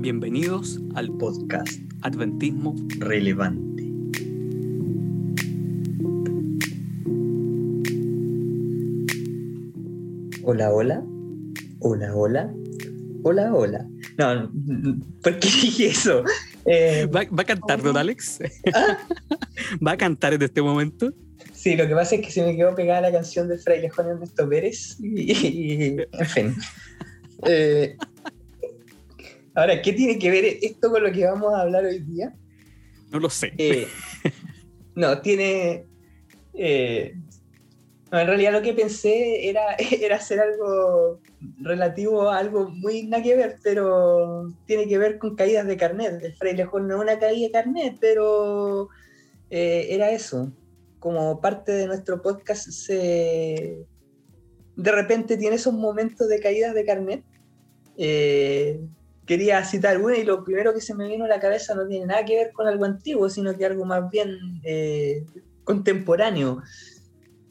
Bienvenidos al podcast Adventismo relevante. Hola, hola. Hola, hola. Hola, hola. No, ¿por qué dije eso? Eh, ¿Va, a cantar, don Alex? ¿Ah? ¿Va a cantar en este momento? Sí, lo que pasa es que se me quedó pegada la canción de Fraile Juan Ernesto Pérez y, en fin. Eh, ahora, ¿qué tiene que ver esto con lo que vamos a hablar hoy día? No lo sé. Eh, no, tiene... Eh, en realidad lo que pensé era, era hacer algo relativo a algo muy nada que ver, pero tiene que ver con caídas de carnet. El fraile Juan no es una caída de carnet, pero era eso como parte de nuestro podcast se de repente tiene esos momentos de caídas de carnet. Eh, quería citar una y lo primero que se me vino a la cabeza no tiene nada que ver con algo antiguo, sino que algo más bien eh, contemporáneo.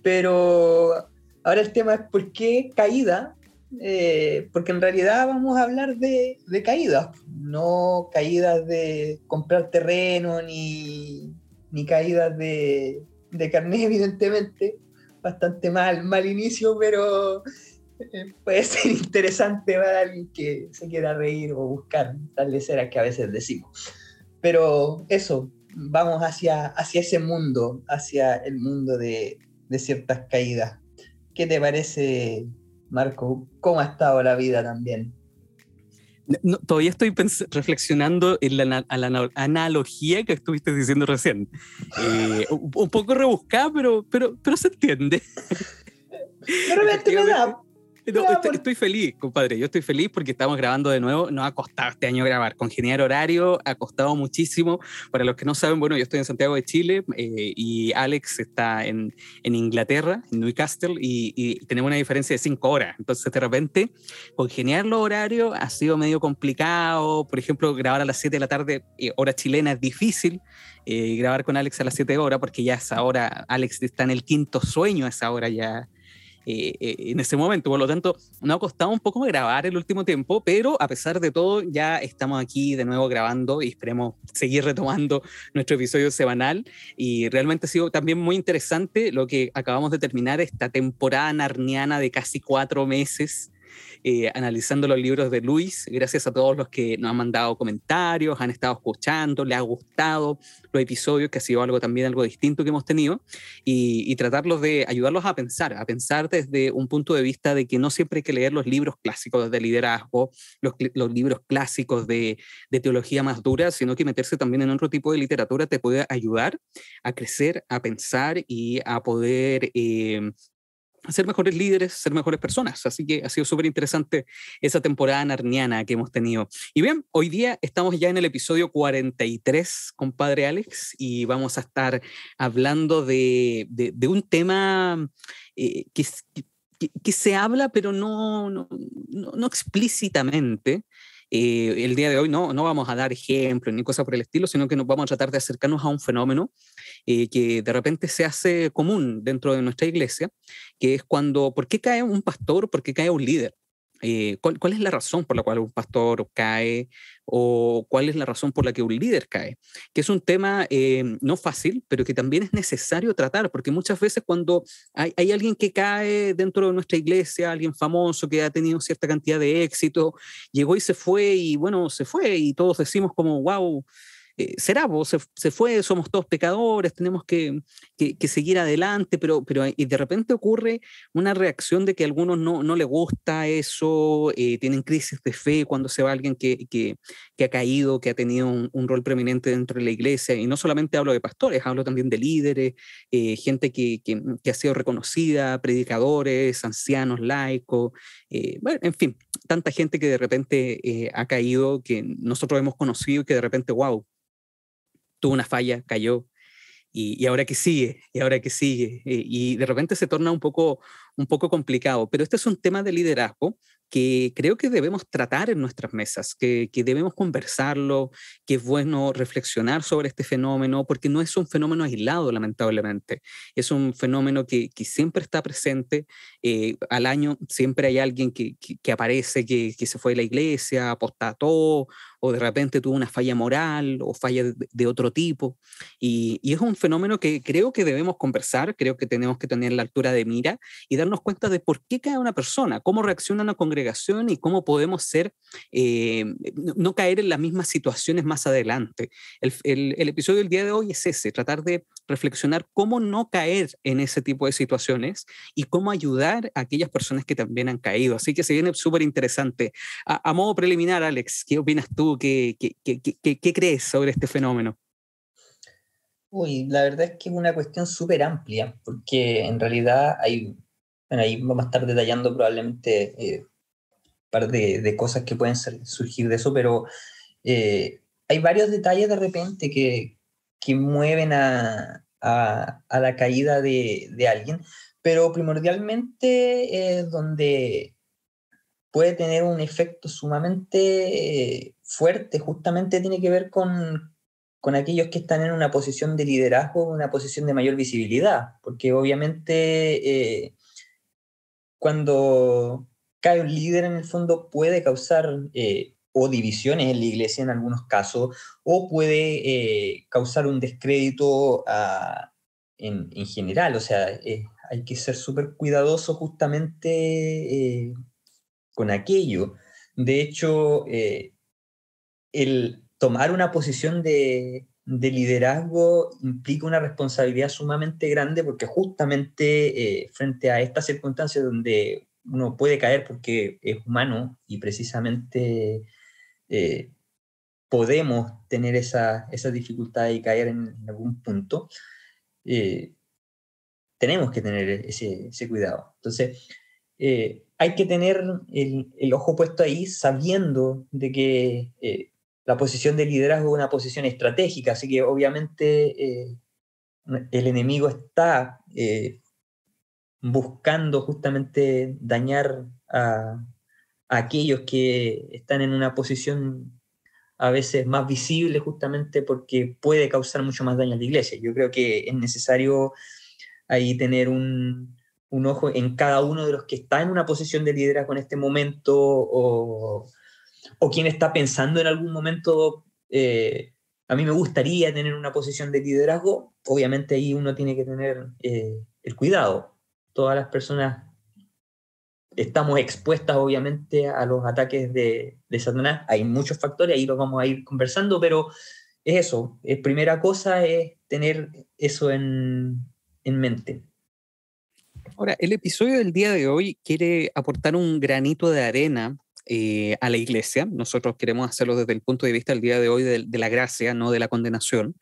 Pero ahora el tema es por qué caída, eh, porque en realidad vamos a hablar de, de caídas, no caídas de comprar terreno ni, ni caídas de, de carnet, evidentemente. Bastante mal, mal inicio, pero eh, puede ser interesante para alguien que se quiera reír o buscar tal a que a veces decimos. Pero eso, vamos hacia, hacia ese mundo, hacia el mundo de, de ciertas caídas. ¿Qué te parece, Marco? ¿Cómo ha estado la vida también? Todavía estoy reflexionando en la, analogía que estuviste diciendo recién. Eh, un, poco rebuscada, pero, pero, pero se entiende. Pero me da, estoy, feliz, compadre. Yo estoy feliz porque estamos grabando de nuevo. Nos ha costado este año grabar. Congeniar horario ha costado muchísimo. Para los que no saben, bueno, yo estoy en Santiago de Chile eh, y Alex está en, en, Inglaterra, en Newcastle, y, tenemos una diferencia de cinco horas. Entonces, de repente, congeniar los horarios ha sido medio complicado. Por ejemplo, grabar a las 7 de la tarde, eh, hora chilena, es difícil. Eh, grabar con Alex a las 7 horas porque ya es ahora, Alex está en el quinto sueño a esa hora ya eh, eh, en ese momento. Por lo tanto, nos ha costado un poco grabar el último tiempo, pero a pesar de todo, ya estamos aquí de nuevo grabando y esperemos seguir retomando nuestro episodio semanal. Y realmente ha sido también muy interesante lo que acabamos de terminar, esta temporada narniana de casi cuatro meses eh, analizando los libros de Luis. Gracias a todos los que nos han mandado comentarios, han estado escuchando, le ha gustado los episodios, que ha sido algo también algo distinto que hemos tenido, y, tratarlos de ayudarlos a pensar, a pensar desde un punto de vista de que no siempre hay que leer los libros clásicos de liderazgo, los, los libros clásicos de, de, teología más dura, sino que meterse también en otro tipo de literatura te puede ayudar a crecer, a pensar y a poder eh, ser mejores líderes, ser mejores personas. Así que ha sido súper interesante esa temporada narniana que hemos tenido. Y bien, hoy día estamos ya en el episodio 43, compadre Alex, y vamos a estar hablando de, de, un tema eh, que, se habla, pero no, no, no explícitamente. Eh, el día de hoy no, no vamos a dar ejemplos ni cosas por el estilo, sino que nos vamos a tratar de acercarnos a un fenómeno eh, que de repente se hace común dentro de nuestra iglesia, que es cuando, ¿por qué cae un pastor? ¿Por qué cae un líder? Eh, ¿cuál, es la razón por la cual un pastor cae o cuál es la razón por la que un líder cae? Que es un tema eh, no fácil, pero que también es necesario tratar, porque muchas veces cuando hay, hay, alguien que cae dentro de nuestra iglesia, alguien famoso que ha tenido cierta cantidad de éxito, llegó y se fue y bueno, se fue y todos decimos como, wow, eh, será, se, se, fue, somos todos pecadores, tenemos que, que, seguir adelante, pero, pero y de repente ocurre una reacción de que a algunos no, no les gusta eso, eh, tienen crisis de fe cuando se va alguien que, que, que ha caído, que ha tenido un, rol preeminente dentro de la iglesia, y no solamente hablo de pastores, hablo también de líderes, eh, gente que, ha sido reconocida, predicadores, ancianos, laicos, bueno, en fin, tanta gente que de repente ha caído, que nosotros hemos conocido y que de repente, wow, tuvo una falla, cayó, y, ahora que sigue, y ahora que sigue, eh, y de repente se torna un poco, un poco complicado, pero este es un tema de liderazgo que creo que debemos tratar en nuestras mesas, que, debemos conversarlo, que es bueno reflexionar sobre este fenómeno, porque no es un fenómeno aislado, lamentablemente. Es un fenómeno que, siempre está presente. Eh, al año siempre hay alguien que, aparece, que, se fue a la iglesia, apostató, o de repente tuvo una falla moral o falla de, otro tipo. Y, y, es un fenómeno que creo que debemos conversar, creo que tenemos que tener la altura de mira y darnos cuenta de por qué cae una persona, cómo reacciona una congregación y cómo podemos ser, eh, no caer en las mismas situaciones más adelante. El, el, episodio del día de hoy es ese, tratar de reflexionar cómo no caer en ese tipo de situaciones y cómo ayudar a aquellas personas que también han caído. Así que se viene súper interesante. A, modo preliminar, Alex, ¿qué opinas tú? ¿Qué, crees sobre este fenómeno? Uy, la verdad es que es una cuestión súper amplia, porque en realidad hay, bueno, ahí vamos a estar detallando probablemente eh, par de, cosas que pueden surgir de eso, pero eh, hay varios detalles de repente que, que mueven a, a, la caída de, de, alguien, pero primordialmente es donde puede tener un efecto sumamente eh, fuerte, justamente tiene que ver con, con aquellos que están en una posición de liderazgo, una posición de mayor visibilidad, porque obviamente eh, cuando cae un líder en el fondo puede causar eh, o divisiones en la iglesia en algunos casos, o puede eh, causar un descrédito en, en, general. O sea, hay que ser súper cuidadoso justamente con aquello. De hecho, el tomar una posición de, de, liderazgo implica una responsabilidad sumamente grande porque justamente frente a estas circunstancias donde uno puede caer porque es humano y precisamente eh, podemos tener esa, esa, dificultad y caer en, algún punto, eh, tenemos que tener ese, cuidado. Entonces, eh, hay que tener el, ojo puesto ahí sabiendo de que la posición de liderazgo es una posición estratégica, así que obviamente el enemigo está buscando justamente dañar a, aquellos que están en una posición a veces más visible justamente porque puede causar mucho más daño a la iglesia. Yo creo que es necesario ahí tener un, ojo en cada uno de los que está en una posición de liderazgo en este momento o, quien está pensando en algún momento, eh, a mí me gustaría tener una posición de liderazgo, obviamente ahí uno tiene que tener eh, el cuidado todas las personas estamos expuestas obviamente a los ataques de, Satanás. Hay muchos factores, ahí los vamos a ir conversando, pero es eso. Es, primera cosa es tener eso en, en mente. Ahora, el episodio del día de hoy quiere aportar un granito de arena eh, a la iglesia. Nosotros queremos hacerlo desde el punto de vista del día de hoy de, la gracia, no de la condenación.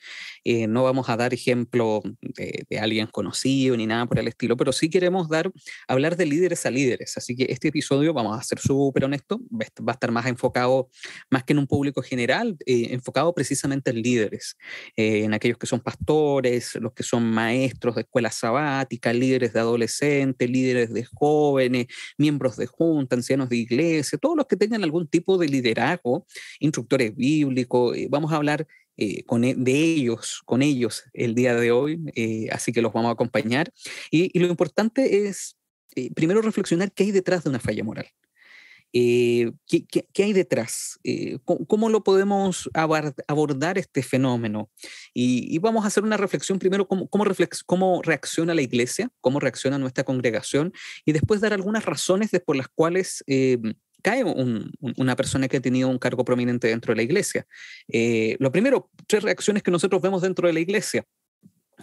Eh, no vamos a dar ejemplo de, alguien conocido ni nada por el estilo, pero sí queremos dar, hablar de líderes a líderes. Así que este episodio, vamos a ser súper honesto, va a estar más enfocado, más que en un público general, eh, enfocado precisamente en líderes, en aquellos que son pastores, los que son maestros de escuela sabática, líderes de adolescentes, líderes de jóvenes, miembros de junta, ancianos de iglesia, todos los que tengan algún tipo de liderazgo, instructores bíblicos, eh, vamos a hablar eh, con, e, de ellos, con ellos el día de hoy, eh, así que los vamos a acompañar. Y, lo importante es, primero, reflexionar qué hay detrás de una falla moral. ¿qué, qué, hay detrás? ¿cómo, lo podemos abordar este fenómeno? Y, vamos a hacer una reflexión primero, cómo, cómo, cómo reacciona la iglesia, cómo reacciona nuestra congregación, y después dar algunas razones por las cuales cae una persona que ha tenido un cargo prominente dentro de la iglesia. Eh, lo primero, tres reacciones que nosotros vemos dentro de la iglesia.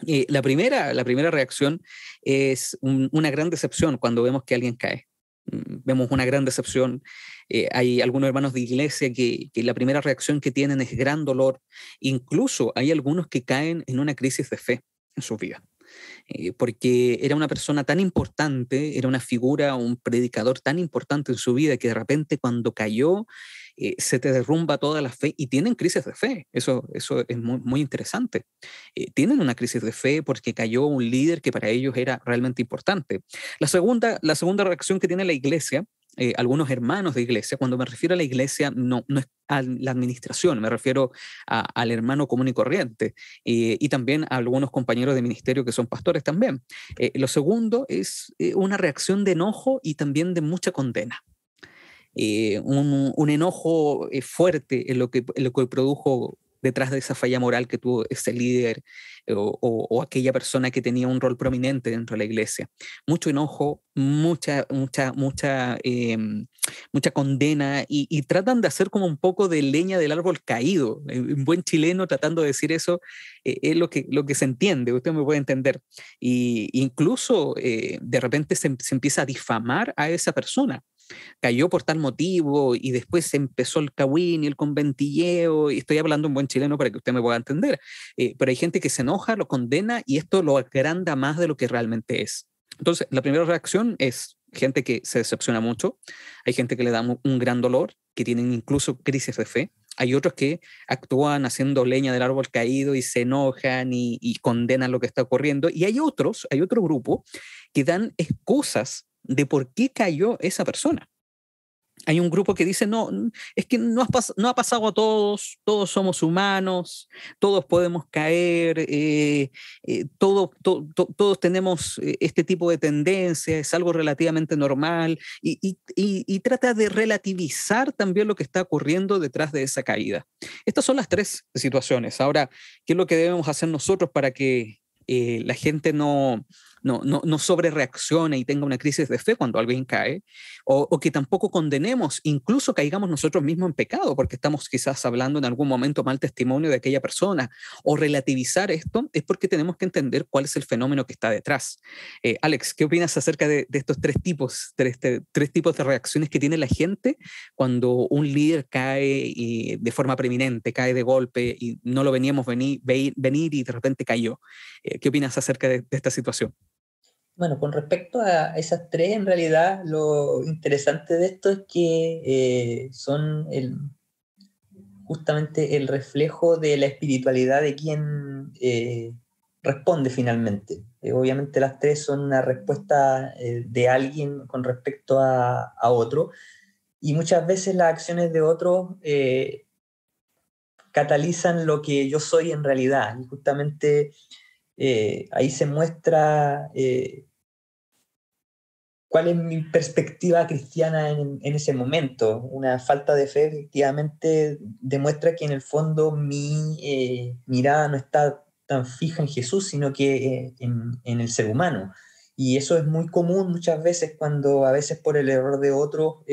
Eh, la, primera, la primera reacción es una gran decepción cuando vemos que alguien cae. Mm, vemos una gran decepción. Eh, hay algunos hermanos de iglesia que, que, la primera reacción que tienen es gran dolor. Incluso hay algunos que caen en una crisis de fe en su vida. Eh, porque era una persona tan importante, era una figura, un predicador tan importante en su vida que de repente cuando cayó eh, se te derrumba toda la fe y tienen crisis de fe. Eso, eso es muy, muy interesante. Eh, tienen una crisis de fe porque cayó un líder que para ellos era realmente importante. La segunda, la segunda reacción que tiene la iglesia eh, algunos hermanos de iglesia. Cuando me refiero a la iglesia, no, no es a la administración, me refiero al hermano común y corriente eh, y también a algunos compañeros de ministerio que son pastores también. Eh, lo segundo es una reacción de enojo y también de mucha condena. Un, un, enojo fuerte en lo, que, en lo que produjo detrás de esa falla moral que tuvo ese líder o, aquella persona que tenía un rol prominente dentro de la iglesia. Mucho enojo, mucha, mucha, mucha, em, mucha condena y, tratan de hacer como un poco de leña del árbol caído. Un buen chileno tratando de decir eso eh, es lo que, lo que se entiende, usted me puede entender. Y incluso eh, de repente se, se empieza a difamar a esa persona cayó por tal motivo y después empezó el cagüín y el conventilleo, y estoy hablando en buen chileno para que usted me pueda entender, eh, pero hay gente que se enoja, lo condena y esto lo agranda más de lo que realmente es. Entonces, la primera reacción es gente que se decepciona mucho, hay gente que le da un gran dolor, que tienen incluso crisis de fe, hay otros que actúan haciendo leña del árbol caído y se enojan y, condenan lo que está ocurriendo. Y hay otros, hay otro grupo que dan excusas de por qué cayó esa persona. Hay un grupo que dice, no, es que no, no ha pasado a todos, todos somos humanos, todos podemos caer, eh, eh, todos tenemos eh, este tipo de tendencia, es algo relativamente normal, y, y, trata de relativizar también lo que está ocurriendo detrás de esa caída. Estas son las tres situaciones. Ahora, ¿qué es lo que debemos hacer nosotros para que la gente no, no, no, no sobre reaccione y tenga una crisis de fe cuando alguien cae, o, que tampoco condenemos, incluso caigamos nosotros mismos en pecado, porque estamos quizás hablando en algún momento mal testimonio de aquella persona, o relativizar esto, es porque tenemos que entender cuál es el fenómeno que está detrás. Eh, Alex, ¿qué opinas acerca de, estos tres tipos, tres, tres, tipos de reacciones que tiene la gente cuando un líder cae y de forma preeminente, cae de golpe y no lo veníamos venir, venir y de repente cayó? Eh, ¿Qué opinas acerca de esta situación? Bueno, con respecto a esas tres, en realidad lo interesante de esto es que eh, son el, justamente el reflejo de la espiritualidad de quien eh, responde finalmente. Eh, obviamente las tres son una respuesta de alguien con respecto a, a, otro y muchas veces las acciones de otros catalizan lo que yo soy en realidad. Y justamente eh, ahí se muestra eh, cuál es mi perspectiva cristiana en, ese momento. Una falta de fe efectivamente demuestra que en el fondo mi eh, mirada no está tan fija en Jesús, sino que en, el ser humano. Y eso es muy común muchas veces cuando a veces por el error de otro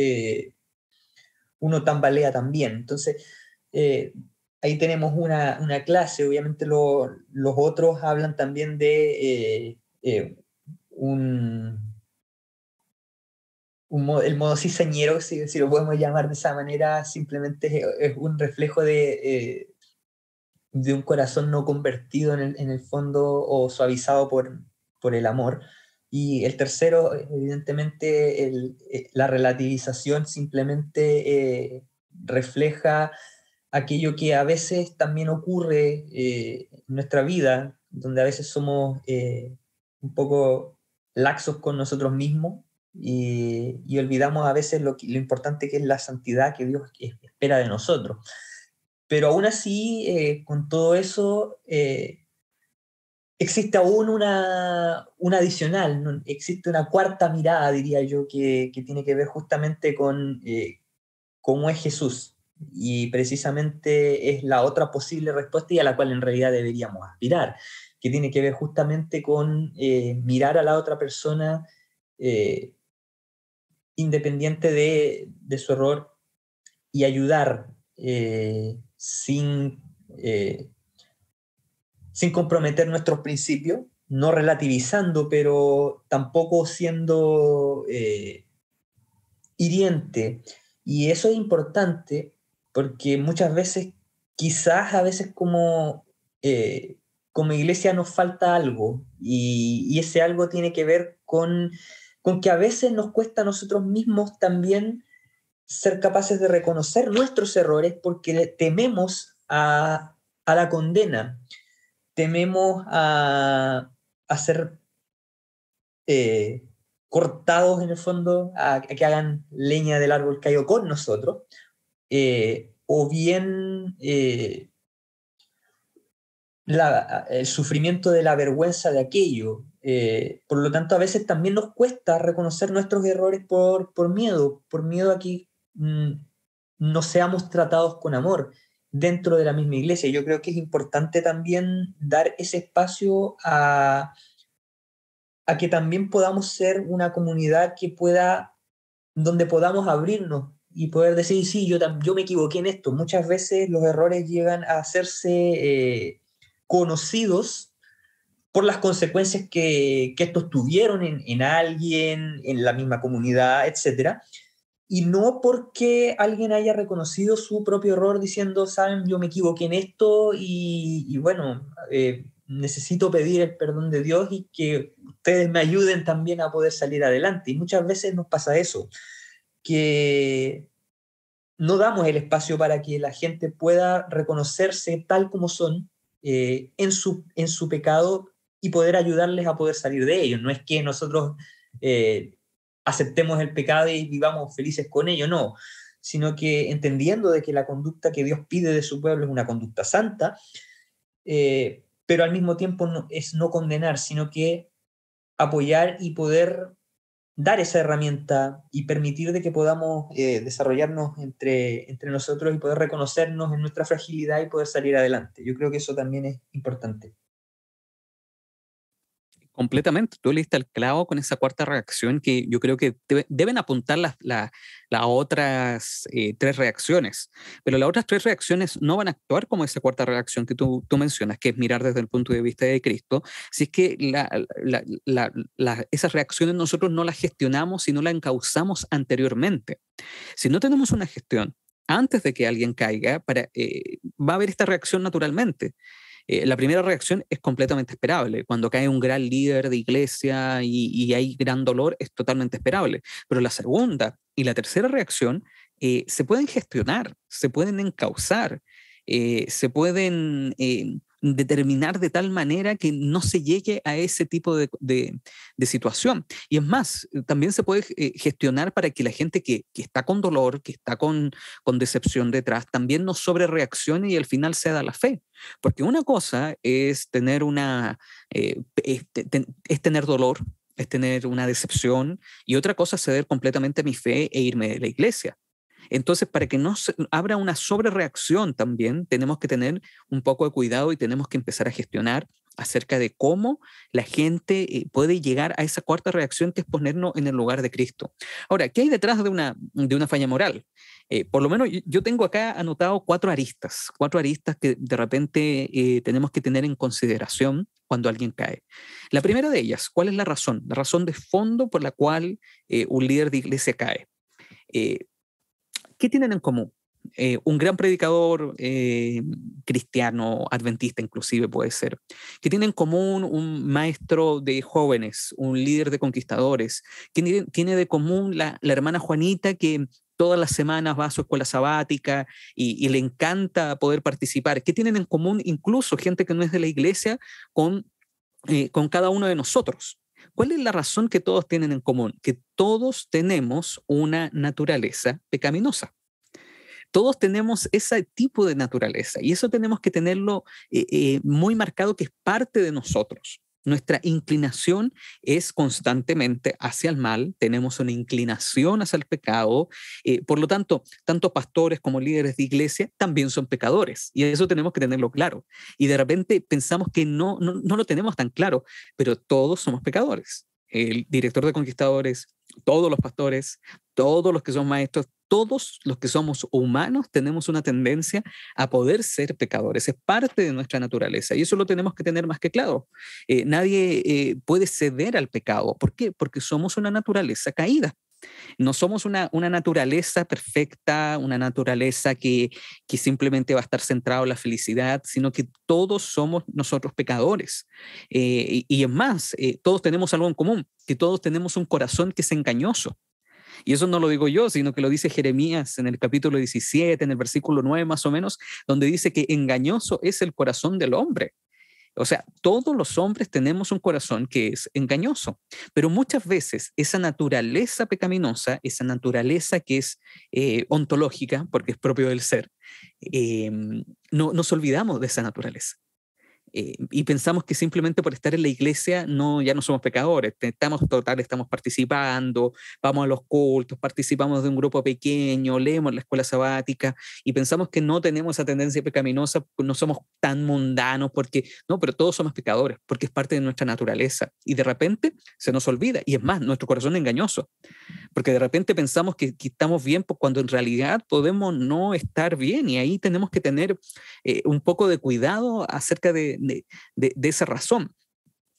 uno tambalea también. Entonces, ahí tenemos una, clase, obviamente los otros hablan también de eh, eh, un, el modo cizañero, si, si, lo podemos llamar de esa manera, simplemente es, un reflejo de, eh, de un corazón no convertido en el, fondo o suavizado por, por el amor. Y el tercero, evidentemente, la relativización simplemente refleja aquello que a veces también ocurre eh, en nuestra vida, donde a veces somos eh, un poco laxos con nosotros mismos y, olvidamos a veces lo, lo, importante que es la santidad que Dios espera de nosotros. Pero aún así, eh, con todo eso, existe aún una, una adicional, existe una cuarta mirada, diría yo, que, que tiene que ver justamente con cómo es Jesús y precisamente es la otra posible respuesta y a la cual en realidad deberíamos aspirar, que tiene que ver justamente con eh, mirar a la otra persona eh, independiente de, su error y ayudar eh, sin, sin comprometer nuestros principios, no relativizando, pero tampoco siendo hiriente. Y eso es importante porque muchas veces, quizás a veces como, eh, como iglesia nos falta algo y, ese algo tiene que ver con, con que a veces nos cuesta a nosotros mismos también ser capaces de reconocer nuestros errores porque tememos a, la condena, tememos a, ser eh, cortados en el fondo, a, que hagan leña del árbol caído con nosotros, eh, o bien eh, el sufrimiento de la vergüenza de aquello. por lo tanto, a veces también nos cuesta reconocer nuestros errores por, por miedo, por miedo a que Mm, no seamos tratados con amor dentro de la misma iglesia. Yo creo que es importante también dar ese espacio a, a que también podamos ser una comunidad que pueda, donde podamos abrirnos y poder decir, sí, yo, yo me equivoqué en esto. Muchas veces los errores llegan a hacerse eh, conocidos por las consecuencias que, que estos tuvieron en, en, alguien, en la misma comunidad, etcétera y no porque alguien haya reconocido su propio error diciendo, saben, yo me equivoqué en esto y, bueno, eh, necesito pedir el perdón de Dios y que ustedes me ayuden también a poder salir adelante. Y muchas veces nos pasa eso, que no damos el espacio para que la gente pueda reconocerse tal como son eh, en, su, en su pecado y poder ayudarles a poder salir de ello. No es que nosotros... Eh, aceptemos el pecado y vivamos felices con ello, no, sino que entendiendo de que la conducta que Dios pide de su pueblo es una conducta santa, eh, pero al mismo tiempo no, es no condenar, sino que apoyar y poder dar esa herramienta y permitir de que podamos eh, desarrollarnos entre, entre nosotros y poder reconocernos en nuestra fragilidad y poder salir adelante. Yo creo que eso también es importante. Completamente. Tú leíste el clavo con esa cuarta reacción que yo creo que deben apuntar las, las, otras eh, tres reacciones, pero las otras tres reacciones no van a actuar como esa cuarta reacción que tú, tú mencionas, que es mirar desde el punto de vista de Cristo, si es que la, esas reacciones nosotros no las gestionamos y no las encauzamos anteriormente. Si no tenemos una gestión antes de que alguien caiga, para, eh, va a haber esta reacción naturalmente. Eh, la primera reacción es completamente esperable. Cuando cae un gran líder de iglesia y, hay gran dolor, es totalmente esperable. Pero la segunda y la tercera reacción eh, se pueden gestionar, se pueden encauzar, eh, se pueden determinar de tal manera que no se llegue a ese tipo de, situación. Y es más, también se puede eh, gestionar para que la gente que, está con dolor, que está con, con decepción detrás, también no sobre reaccione y al final ceda la fe. Porque una cosa es tener una, eh, es tener dolor, es tener una decepción, y otra cosa es ceder completamente a mi fe e irme de la iglesia. Entonces, para que no se, abra una sobrereacción también, tenemos que tener un poco de cuidado y tenemos que empezar a gestionar acerca de cómo la gente eh, puede llegar a esa cuarta reacción que es ponernos en el lugar de Cristo. Ahora, ¿qué hay detrás de una, de una falla moral? Eh, por lo menos yo tengo acá anotado cuatro aristas, cuatro aristas que de repente eh, tenemos que tener en consideración cuando alguien cae. La primera de ellas, ¿cuál es la razón? La razón de fondo por la cual un líder de iglesia cae. ¿Qué tienen en común? Eh, un gran predicador eh, cristiano, adventista inclusive puede ser, que tiene en común un maestro de jóvenes, un líder de conquistadores, que tiene de común la, hermana Juanita que todas las semanas va a su escuela sabática y, le encanta poder participar, ¿Qué tienen en común incluso gente que no es de la iglesia con, eh, con cada uno de nosotros. ¿Cuál es la razón que todos tienen en común? Que todos tenemos una naturaleza pecaminosa. Todos tenemos ese tipo de naturaleza y eso tenemos que tenerlo eh, eh, muy marcado que es parte de nosotros. Nuestra inclinación es constantemente hacia el mal, tenemos una inclinación hacia el pecado, eh, por lo tanto, tanto pastores como líderes de iglesia también son pecadores y eso tenemos que tenerlo claro. Y de repente pensamos que no, no, no lo tenemos tan claro, pero todos somos pecadores. El director de conquistadores, todos los pastores, todos los que son maestros, todos los que somos humanos tenemos una tendencia a poder ser pecadores. Es parte de nuestra naturaleza y eso lo tenemos que tener más que claro. Eh, nadie eh, puede ceder al pecado. ¿Por qué? Porque somos una naturaleza caída. No somos una, una naturaleza perfecta, una naturaleza que, que, simplemente va a estar centrado en la felicidad, sino que todos somos nosotros pecadores. Eh, y, y, es más, todos tenemos algo en común, que todos tenemos un corazón que es engañoso. Y eso no lo digo yo, sino que lo dice Jeremías en el capítulo 17, en el versículo 9 más o menos, donde dice que engañoso es el corazón del hombre. O sea, todos los hombres tenemos un corazón que es engañoso, pero muchas veces esa naturaleza pecaminosa, esa naturaleza que es eh, ontológica, porque es propio del ser, em, no nos olvidamos de esa naturaleza. Eh, y pensamos que simplemente por estar en la iglesia no, ya no somos pecadores, estamos total, estamos participando, vamos a los cultos, participamos de un grupo pequeño, leemos la escuela sabática y pensamos que no tenemos esa tendencia pecaminosa, no somos tan mundanos porque, no, pero todos somos pecadores porque es parte de nuestra naturaleza y de repente se nos olvida y es más, nuestro corazón es engañoso, porque de repente pensamos que, estamos bien pues, cuando en realidad podemos no estar bien y ahí tenemos que tener eh, un poco de cuidado acerca de, de, esa razón.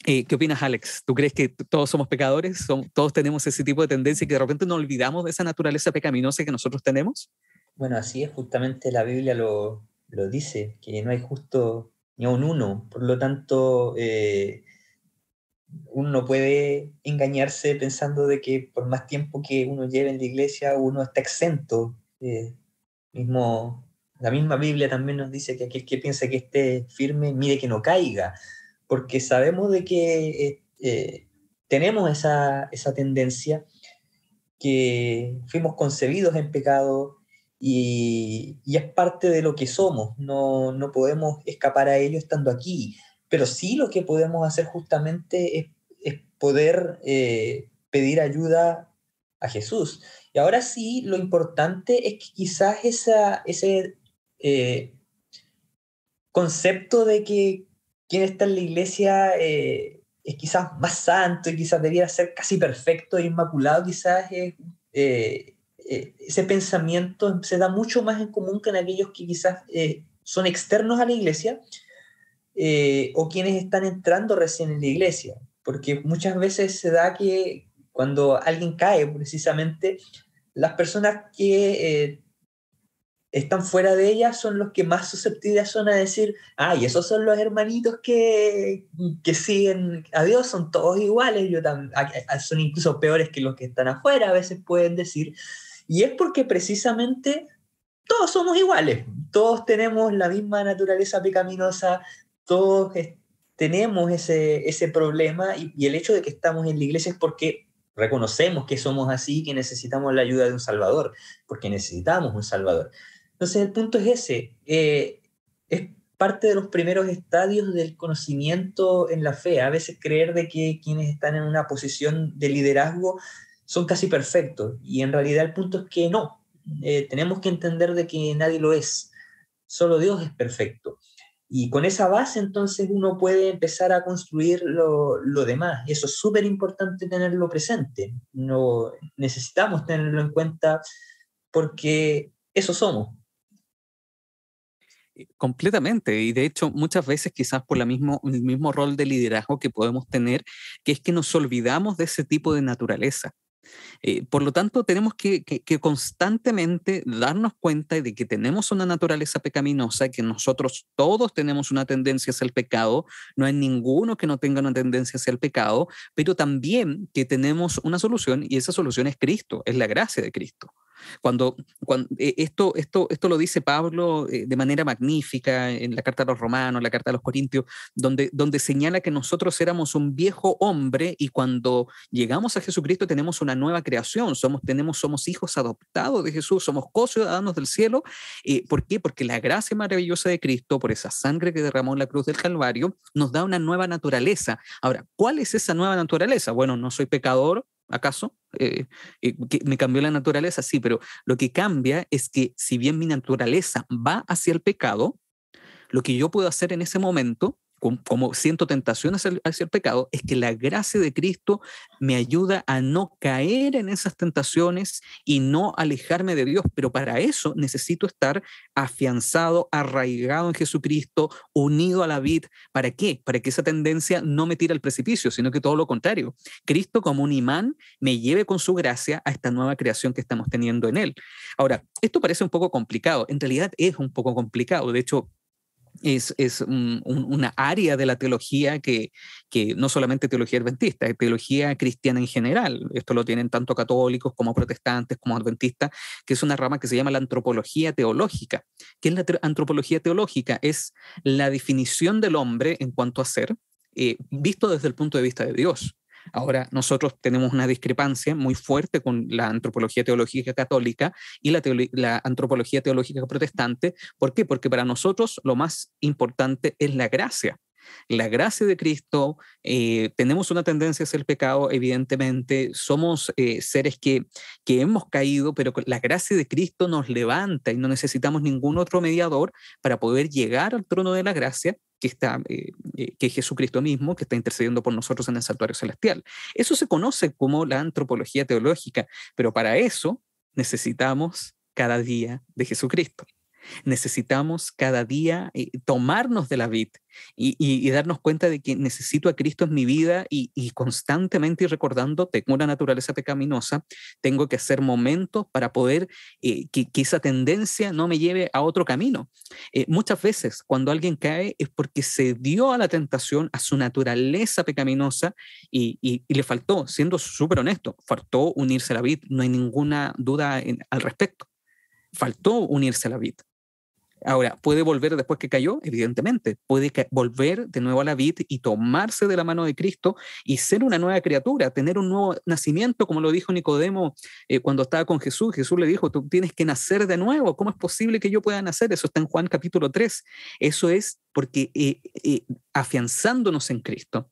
Eh, ¿Qué opinas, Alex? ¿Tú crees que todos somos pecadores? ¿Todos tenemos ese tipo de tendencia y que de repente no olvidamos de esa naturaleza pecaminosa que nosotros tenemos? Bueno, así es, justamente la Biblia lo, lo dice, que no hay justo ni un uno. Por lo tanto, eh, uno no puede engañarse pensando de que por más tiempo que uno lleve en la iglesia, uno está exento. Eh, mismo la misma Biblia también nos dice que aquel que piensa que esté firme, mire que no caiga, porque sabemos de que eh, eh, tenemos esa, tendencia, que fuimos concebidos en pecado y, es parte de lo que somos, no, podemos escapar a ello estando aquí, pero sí lo que podemos hacer justamente es, poder eh, pedir ayuda a Jesús. Y ahora sí, lo importante es que quizás esa, ese eh, concepto de que quien está en la iglesia eh, es quizás más santo y quizás debiera ser casi perfecto e inmaculado, quizás eh, ese pensamiento se da mucho más en común que en aquellos que quizás son externos a la iglesia o quienes están entrando recién en la iglesia, porque muchas veces se da que cuando alguien cae, precisamente, las personas que están fuera de ella son los que más susceptibles son a decir, ay, esos son los hermanitos que, que siguen a Dios, son todos iguales, yo son incluso peores que los que están afuera, a veces pueden decir. Y es porque precisamente todos somos iguales, todos tenemos la misma naturaleza pecaminosa, todos tenemos ese, ese problema y, y el hecho de que estamos en la iglesia es porque reconocemos que somos así, que necesitamos la ayuda de un Salvador, porque necesitamos un Salvador. Entonces el punto es ese, eh, es parte de los primeros estadios del conocimiento en la fe. A veces creer de que quienes están en una posición de liderazgo son casi perfectos y en realidad el punto es que no. Eh, tenemos que entender de que nadie lo es, solo Dios es perfecto. Y con esa base entonces uno puede empezar a construir lo, lo demás. Eso es súper importante tenerlo presente. No, necesitamos tenerlo en cuenta porque eso somos. Eh, completamente. Y de hecho, muchas veces quizás por la mismo, el mismo rol de liderazgo que podemos tener, que es que nos olvidamos de ese tipo de naturaleza. Eh, por lo tanto, tenemos que, que, constantemente darnos cuenta de que tenemos una naturaleza pecaminosa, que nosotros todos tenemos una tendencia hacia el pecado, no hay ninguno que no tenga una tendencia hacia el pecado, pero también que tenemos una solución y esa solución es Cristo, es la gracia de Cristo. Cuando, eh, esto, esto, esto lo dice Pablo eh, de manera magnífica en la carta a los romanos, la carta a los corintios, donde, donde señala que nosotros éramos un viejo hombre y cuando llegamos a Jesucristo tenemos una nueva creación, somos, tenemos, somos hijos adoptados de Jesús, somos co-ciudadanos del cielo. Eh, ¿Por qué? Porque la gracia maravillosa de Cristo, por esa sangre que derramó en la cruz del Calvario, nos da una nueva naturaleza. Ahora, ¿cuál es esa nueva naturaleza? Bueno, no soy pecador, ¿acaso? Eh, eh, me cambió la naturaleza, sí, pero lo que cambia es que si bien mi naturaleza va hacia el pecado, lo que yo puedo hacer en ese momento como siento tentación hacia el, pecado, es que la gracia de Cristo me ayuda a no caer en esas tentaciones y no alejarme de Dios. Pero para eso necesito estar afianzado, arraigado en Jesucristo, unido a la vid. ¿Para qué? Para que esa tendencia no me tire al precipicio, sino que todo lo contrario. Cristo como un imán me lleve con su gracia a esta nueva creación que estamos teniendo en Él. Ahora, esto parece un poco complicado. En realidad es un poco complicado. De hecho, es, es una área de la teología que, que no solamente teología adventista, es teología cristiana en general. Esto lo tienen tanto católicos como protestantes como adventistas, que es una rama que se llama la antropología teológica. ¿Qué es la antropología teológica? Es la definición del hombre en cuanto a ser, eh, visto desde el punto de vista de Dios. Ahora, nosotros tenemos una discrepancia muy fuerte con la antropología teológica católica y la, antropología teológica protestante. ¿Por qué? Porque para nosotros lo más importante es la gracia la gracia de Cristo, eh, tenemos una tendencia hacia el pecado, evidentemente, somos eh, seres que, que hemos caído, pero la gracia de Cristo nos levanta y no necesitamos ningún otro mediador para poder llegar al trono de la gracia que, está, eh, eh, que es Jesucristo mismo, que está intercediendo por nosotros en el santuario celestial. Eso se conoce como la antropología teológica, pero para eso necesitamos cada día de Jesucristo. Necesitamos cada día eh, tomarnos de la vid y, darnos cuenta de que necesito a Cristo en mi vida y, constantemente y recordando, tengo una naturaleza pecaminosa, tengo que hacer momentos para poder eh, que, esa tendencia no me lleve a otro camino. Eh, muchas veces cuando alguien cae es porque se dio a la tentación, a su naturaleza pecaminosa y, le faltó, siendo súper honesto, faltó unirse a la vid, no hay ninguna duda al respecto faltó unirse a la vid. Ahora, ¿puede volver después que cayó? Evidentemente. Puede volver de nuevo a la vid y tomarse de la mano de Cristo y ser una nueva criatura, tener un nuevo nacimiento, como lo dijo Nicodemo eh, cuando estaba con Jesús. Jesús le dijo, tú tienes que nacer de nuevo. ¿Cómo es posible que yo pueda nacer? Eso está en Juan capítulo 3. Eso es porque eh, eh, afianzándonos en Cristo,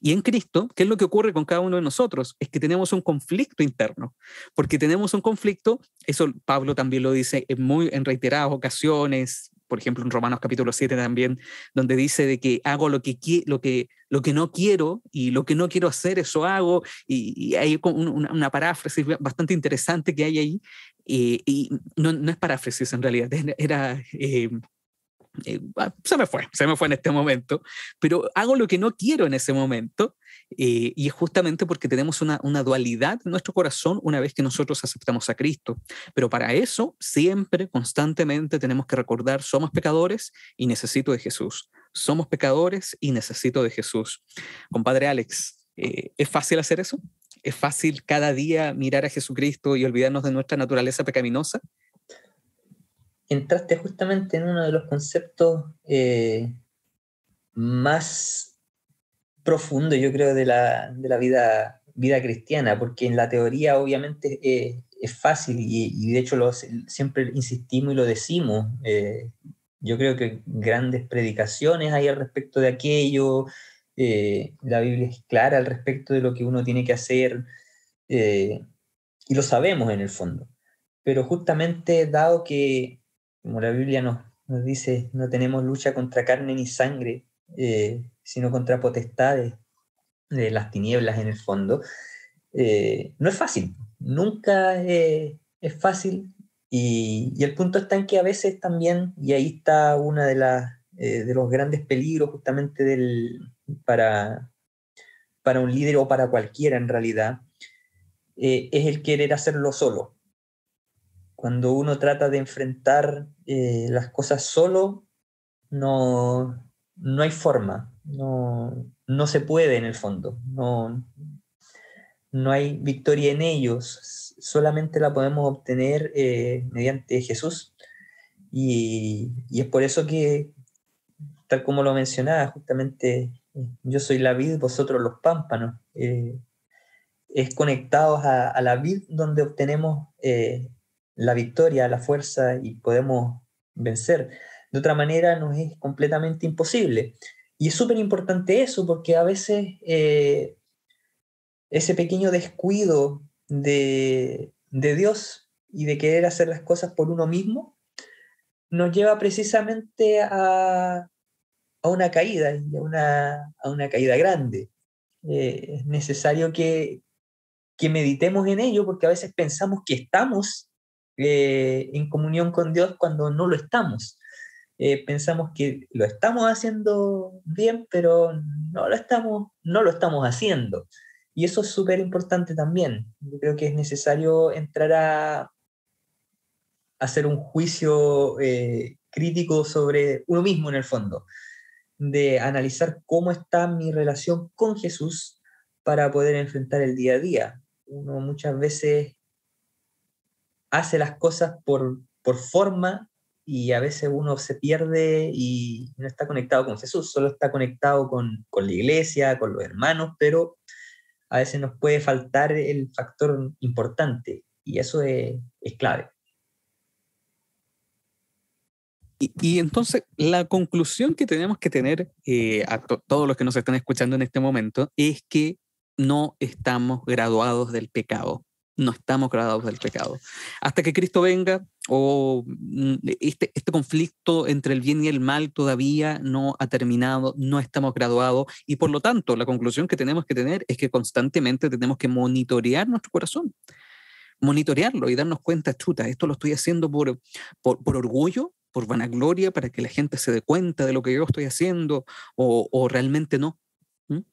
y en Cristo, ¿qué es lo que ocurre con cada uno de nosotros? Es que tenemos un conflicto interno, porque tenemos un conflicto, eso Pablo también lo dice en, muy, en reiteradas ocasiones, por ejemplo en Romanos capítulo 7 también, donde dice de que hago lo que, lo que, lo que no quiero y lo que no quiero hacer, eso hago, y, hay una, una, paráfrasis bastante interesante que hay ahí, eh, y no, no, es paráfrasis en realidad, era... Eh, eh, ah, se me fue, se me fue en este momento, pero hago lo que no quiero en ese momento eh, y es justamente porque tenemos una, una, dualidad en nuestro corazón una vez que nosotros aceptamos a Cristo. Pero para eso siempre, constantemente tenemos que recordar, somos pecadores y necesito de Jesús. Somos pecadores y necesito de Jesús. Compadre Alex, eh, ¿es fácil hacer eso? ¿Es fácil cada día mirar a Jesucristo y olvidarnos de nuestra naturaleza pecaminosa? Entraste justamente en uno de los conceptos eh, más profundos, yo creo, de la, vida, vida cristiana, porque en la teoría obviamente eh, es fácil y, de hecho lo, siempre insistimos y lo decimos. Eh, yo creo que grandes predicaciones hay al respecto de aquello, la Biblia es clara al respecto de lo que uno tiene que hacer y lo sabemos en el fondo. Pero justamente dado que como la Biblia nos, dice, no tenemos lucha contra carne ni sangre, eh, sino contra potestades de las tinieblas en el fondo. Eh, no es fácil, nunca es fácil y, el punto está en que a veces también, y ahí está una de, las, eh, de los grandes peligros justamente del, para, para un líder o para cualquiera en realidad, es el querer hacerlo solo cuando uno trata de enfrentar eh, las cosas solo, no, no hay forma, no, no, se puede en el fondo, no, no hay victoria en ellos, solamente la podemos obtener eh, mediante Jesús. Y, y, es por eso que, tal como lo mencionaba, justamente eh, yo soy la vid, vosotros los pámpanos. es conectados a, a, la vid donde obtenemos la victoria, la fuerza y podemos vencer. De otra manera nos es completamente imposible. Y es súper importante eso porque a veces eh, ese pequeño descuido de, Dios y de querer hacer las cosas por uno mismo nos lleva precisamente a, una caída, a una, a una caída grande. Eh, es necesario que, que meditemos en ello porque a veces pensamos que estamos eh, en comunión con Dios cuando no lo estamos. Eh, pensamos que lo estamos haciendo bien, pero no lo estamos, no lo estamos haciendo. Y eso es súper importante también. Yo creo que es necesario entrar a hacer un juicio eh, crítico sobre uno mismo en el fondo, de analizar cómo está mi relación con Jesús para poder enfrentar el día a día. Uno muchas veces hace las cosas por, por forma y a veces uno se pierde y no está conectado con Jesús, solo está conectado con, con la iglesia, con los hermanos, pero a veces nos puede faltar el factor importante y eso es, es clave. Y, entonces la conclusión que tenemos que tener eh, a todos los que nos están escuchando en este momento es que no estamos graduados del pecado. No estamos graduados del pecado. Hasta que Cristo venga, o mm, este, este conflicto entre el bien y el mal todavía no ha terminado, no estamos graduados y por lo tanto la conclusión que tenemos que tener es que constantemente tenemos que monitorear nuestro corazón, monitorearlo y darnos cuenta, chuta, esto lo estoy haciendo por, por, por orgullo, por vanagloria, para que la gente se dé cuenta de lo que yo estoy haciendo o, o realmente no.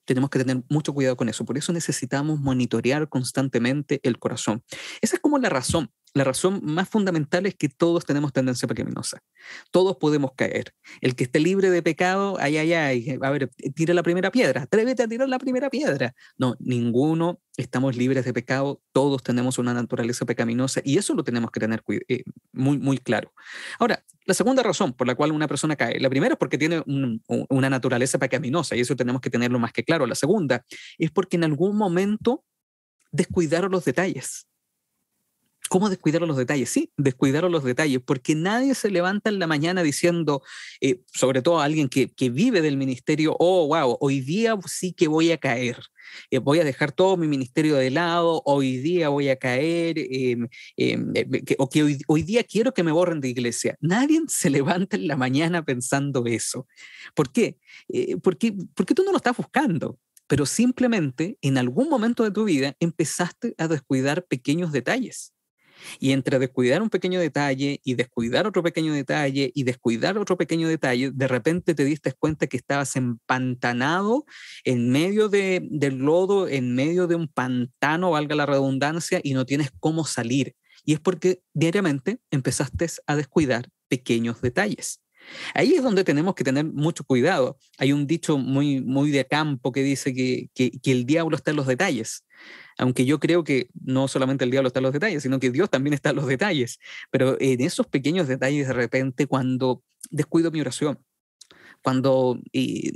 Tenemos que tener mucho cuidado con eso. Por eso necesitamos monitorear constantemente el corazón. Esa es como la razón la razón más fundamental es que todos tenemos tendencia pecaminosa. Todos podemos caer. El que esté libre de pecado, ay, ay, ay, a ver, tira la primera piedra, atrévete a tirar la primera piedra. No, ninguno estamos libres de pecado, todos tenemos una naturaleza pecaminosa y eso lo tenemos que tener eh, muy, muy claro. Ahora, la segunda razón por la cual una persona cae, la primera es porque tiene una naturaleza pecaminosa y eso tenemos que tenerlo más que claro. La segunda es porque en algún momento descuidaron los detalles ¿Cómo descuidaron los detalles? Sí, descuidaron los detalles, porque nadie se levanta en la mañana diciendo, eh, sobre todo a alguien que, vive del ministerio, oh, wow, hoy día sí que voy a caer. Eh, voy a dejar todo mi ministerio de lado, hoy día voy a caer, em, em, eh, o que hoy, día quiero que me borren de iglesia. Nadie se levanta en la mañana pensando eso. ¿Por qué? porque, porque tú no lo estás buscando pero simplemente en algún momento de tu vida empezaste a descuidar pequeños detalles. Y entre descuidar un pequeño detalle y descuidar otro pequeño detalle y descuidar otro pequeño detalle, de repente te diste cuenta que estabas empantanado en medio de, del lodo, en medio de un pantano, valga la redundancia, y no tienes cómo salir. Y es porque diariamente empezaste a descuidar pequeños detalles. Ahí es donde tenemos que tener mucho cuidado. Hay un dicho muy, muy de campo que dice que, que, el diablo está en los detalles aunque yo creo que no solamente el diablo está en los detalles, sino que Dios también está en los detalles. Pero en esos pequeños detalles, de repente, cuando descuido mi oración, cuando eh,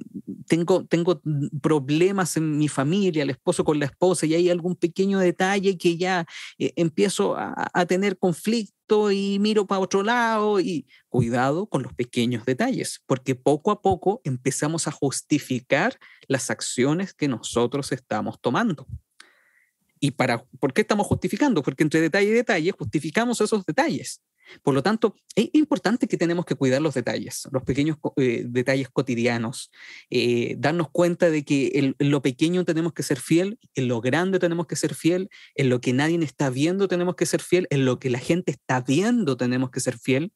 tengo, tengo problemas en mi familia, el esposo con la esposa, y hay algún pequeño detalle que ya eh, empiezo a, a, tener conflicto y miro para otro lado, y cuidado con los pequeños detalles, porque poco a poco empezamos a justificar las acciones que nosotros estamos tomando. ¿Y para, por qué estamos justificando? Porque entre detalle y detalle justificamos esos detalles. Por lo tanto, es importante que tenemos que cuidar los detalles, los pequeños eh, detalles cotidianos, eh, darnos cuenta de que en, lo pequeño tenemos que ser fiel, en lo grande tenemos que ser fiel, en lo que nadie está viendo tenemos que ser fiel, en lo que la gente está viendo tenemos que ser fiel,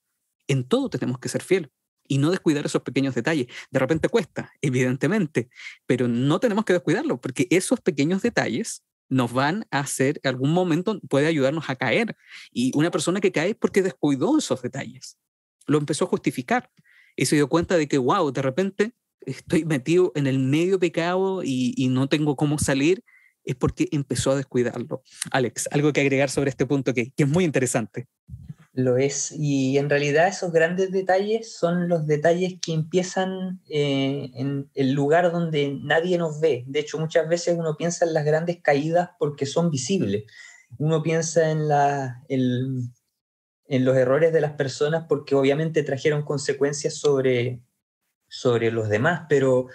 en todo tenemos que ser fiel y no descuidar esos pequeños detalles. De repente cuesta, evidentemente, pero no tenemos que descuidarlo porque esos pequeños detalles nos van a hacer, algún momento puede ayudarnos a caer. Y una persona que cae es porque descuidó esos detalles, lo empezó a justificar y se dio cuenta de que, wow, de repente estoy metido en el medio pecado y, y no tengo cómo salir, es porque empezó a descuidarlo. Alex, algo que agregar sobre este punto que, que es muy interesante. Lo es, y en realidad esos grandes detalles son los detalles que empiezan eh, en el lugar donde nadie nos ve. De hecho, muchas veces uno piensa en las grandes caídas porque son visibles. Uno piensa en, la, en, en los errores de las personas porque obviamente trajeron consecuencias sobre, sobre los demás, pero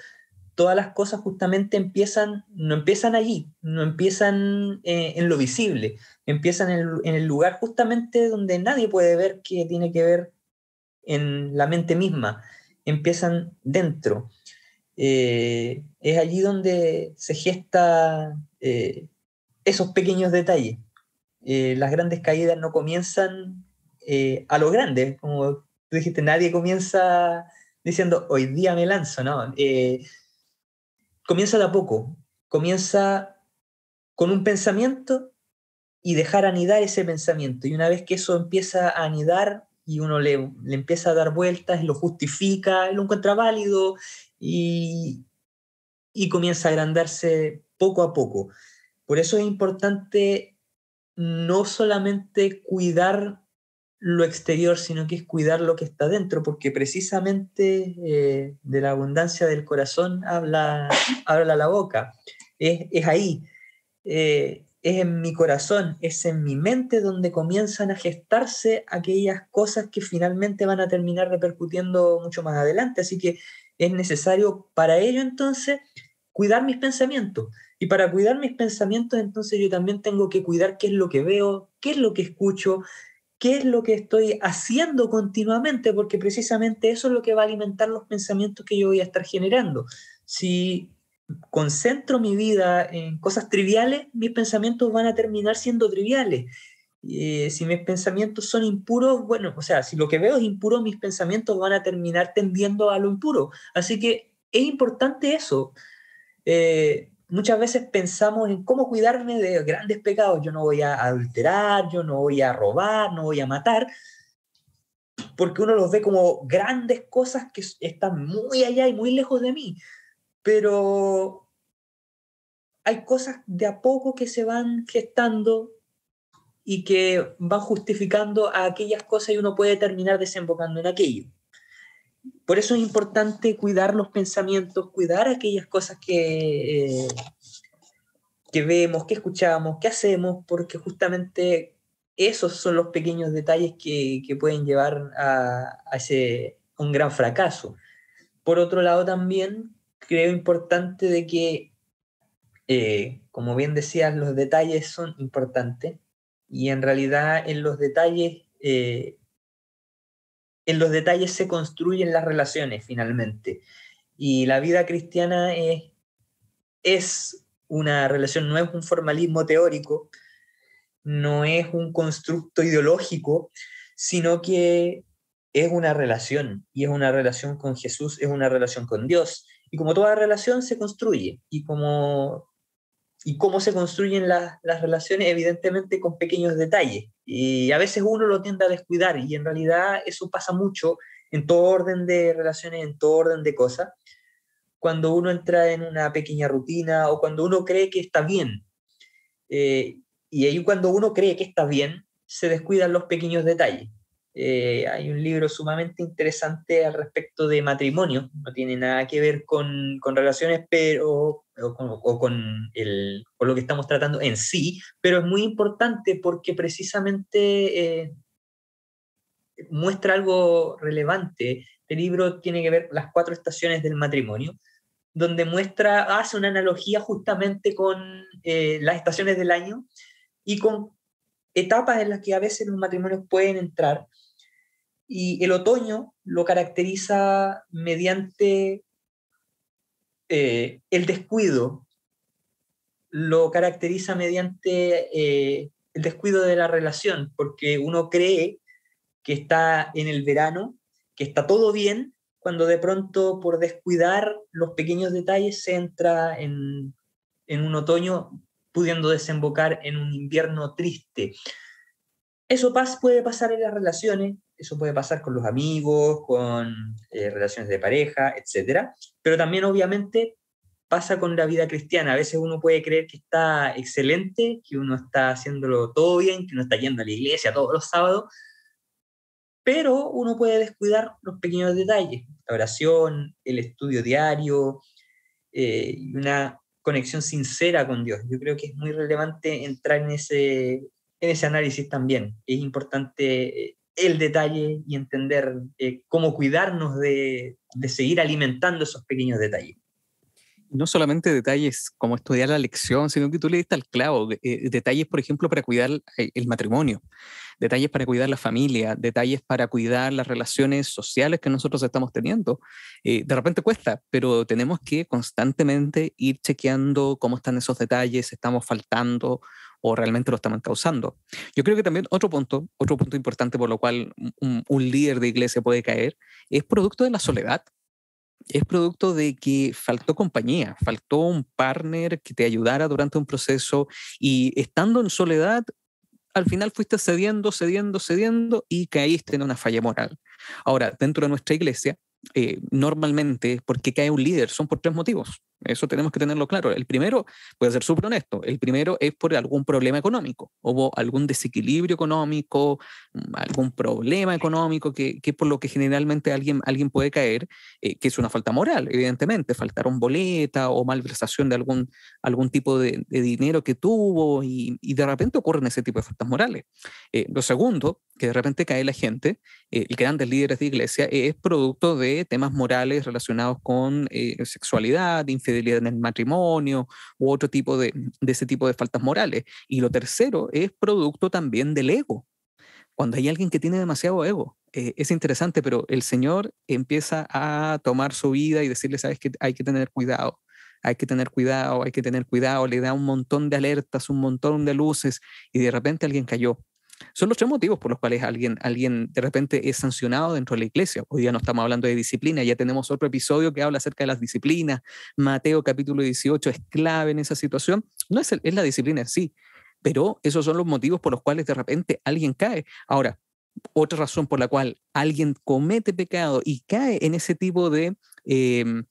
todas las cosas justamente empiezan, no empiezan allí, no empiezan eh, en lo visible, empiezan en el, lugar justamente donde nadie puede ver que tiene que ver en la mente misma, empiezan dentro. Eh, es allí donde se gesta eh, esos pequeños detalles. las grandes caídas no comienzan a lo grande, como tú dijiste, nadie comienza diciendo hoy día me lanzo, ¿no? Comienza de a poco, comienza con un pensamiento y dejar anidar ese pensamiento. Y una vez que eso empieza a anidar y uno le, le empieza a dar vueltas, lo justifica, lo encuentra válido y, y comienza a agrandarse poco a poco. Por eso es importante no solamente cuidar lo exterior, sino que es cuidar lo que está dentro, porque precisamente eh, de la abundancia del corazón habla, habla la boca. Es, es ahí, eh, es en mi corazón, es en mi mente donde comienzan a gestarse aquellas cosas que finalmente van a terminar repercutiendo mucho más adelante. Así que es necesario para ello entonces cuidar mis pensamientos. Y para cuidar mis pensamientos, entonces yo también tengo que cuidar qué es lo que veo, qué es lo que escucho, qué es lo que estoy haciendo continuamente, porque precisamente eso es lo que va a alimentar los pensamientos que yo voy a estar generando. Si concentro mi vida en cosas triviales, mis pensamientos van a terminar siendo triviales. Eh, si mis pensamientos son impuros, bueno, o sea, si lo que veo es impuro, mis pensamientos van a terminar tendiendo a lo impuro. Así que es importante eso. Eh, muchas veces pensamos en cómo cuidarme de grandes pecados. Yo no voy a adulterar, yo no voy a robar, no voy a matar, porque uno los ve como grandes cosas que están muy allá y muy lejos de mí. Pero hay cosas de a poco que se van gestando y que van justificando a aquellas cosas y uno puede terminar desembocando en aquello por eso es importante cuidar los pensamientos, cuidar aquellas cosas que, eh, que vemos, que escuchamos, que hacemos, porque justamente esos son los pequeños detalles que, pueden llevar a, ese, un gran fracaso. Por otro lado, también creo importante de que, eh, como bien decías, los detalles son importantes y en realidad en los detalles eh, en los detalles se construyen las relaciones finalmente. Y la vida cristiana es, una relación, no es un formalismo teórico, no es un constructo ideológico, sino que es una relación, y es una relación con Jesús, es una relación con Dios. Y como toda relación se construye, y como y cómo se construyen las relaciones, evidentemente con pequeños detalles. Y a veces uno lo tiende a descuidar y en realidad eso pasa mucho en todo orden de relaciones, en todo orden de cosas, cuando uno entra en una pequeña rutina o cuando uno cree que está bien. Eh, y ahí cuando uno cree que está bien, se descuidan los pequeños detalles. Eh, hay un libro sumamente interesante al respecto de matrimonio, no tiene nada que ver con, con relaciones pero, o, con, el, con, lo que estamos tratando en sí, pero es muy importante porque precisamente eh, muestra algo relevante. El libro tiene que ver las cuatro estaciones del matrimonio, donde muestra, hace una analogía justamente con eh, las estaciones del año y con etapas en las que a veces los matrimonios pueden entrar y el otoño lo caracteriza mediante eh, el descuido, lo caracteriza mediante eh, el descuido de la relación, porque uno cree que está en el verano, que está todo bien, cuando de pronto por descuidar los pequeños detalles se entra en, en un otoño pudiendo desembocar en un invierno triste. Eso puede pasar en las relaciones, eso puede pasar con los amigos, con eh, relaciones de pareja, etc. Pero también obviamente pasa con la vida cristiana. A veces uno puede creer que está excelente, que uno está haciéndolo todo bien, que uno está yendo a la iglesia todos los sábados, pero uno puede descuidar los pequeños detalles, la oración, el estudio diario eh, una conexión sincera con Dios. Yo creo que es muy relevante entrar en ese, en ese análisis también. Es importante eh, el detalle y entender eh, cómo cuidarnos de, seguir alimentando esos pequeños detalles. No solamente detalles como estudiar la lección, sino que tú le diste al clavo, eh, detalles, por ejemplo, para cuidar eh, el matrimonio, detalles para cuidar la familia, detalles para cuidar las relaciones sociales que nosotros estamos teniendo. de repente cuesta, pero tenemos que constantemente ir chequeando cómo están esos detalles, estamos faltando o realmente lo estamos causando. Yo creo que también otro punto, otro punto importante por lo cual un, líder de iglesia puede caer, es producto de la soledad. Es producto de que faltó compañía, faltó un partner que te ayudara durante un proceso y estando en soledad, al final fuiste cediendo, cediendo, cediendo y caíste en una falla moral. Ahora, dentro de nuestra iglesia, eh, normalmente, ¿por qué cae un líder? Son por tres motivos. Eso tenemos que tenerlo claro. El primero, puede ser súper honesto, el primero es por algún problema económico. Hubo algún desequilibrio económico, mm, algún problema económico que, que por lo que generalmente alguien, alguien puede caer, eh, que es una falta moral, evidentemente, faltaron boleta o malversación de algún, algún tipo de, dinero que tuvo y, y, de repente ocurren ese tipo de faltas morales. Eh, lo segundo, que de repente cae la gente, eh, grandes líderes de iglesia, es producto de temas morales relacionados con sexualidad, infidelidad, en el matrimonio u otro tipo de, ese tipo de faltas morales. Y lo tercero es producto también del ego. Cuando hay alguien que tiene demasiado ego, eh, es interesante, pero el Señor empieza a tomar su vida y decirle, sabes que hay que tener cuidado, hay que tener cuidado, hay que tener cuidado, le da un montón de alertas, un montón de luces y de repente alguien cayó. Son los tres motivos por los cuales alguien, alguien de repente es sancionado dentro de la iglesia. Hoy día no estamos hablando de disciplina, ya tenemos otro episodio que habla acerca de las disciplinas. Mateo capítulo 18 es clave en esa situación. No es, es la disciplina en sí, pero esos son los motivos por los cuales de repente alguien cae. Ahora, otra razón por la cual alguien comete pecado y cae en ese tipo de, em,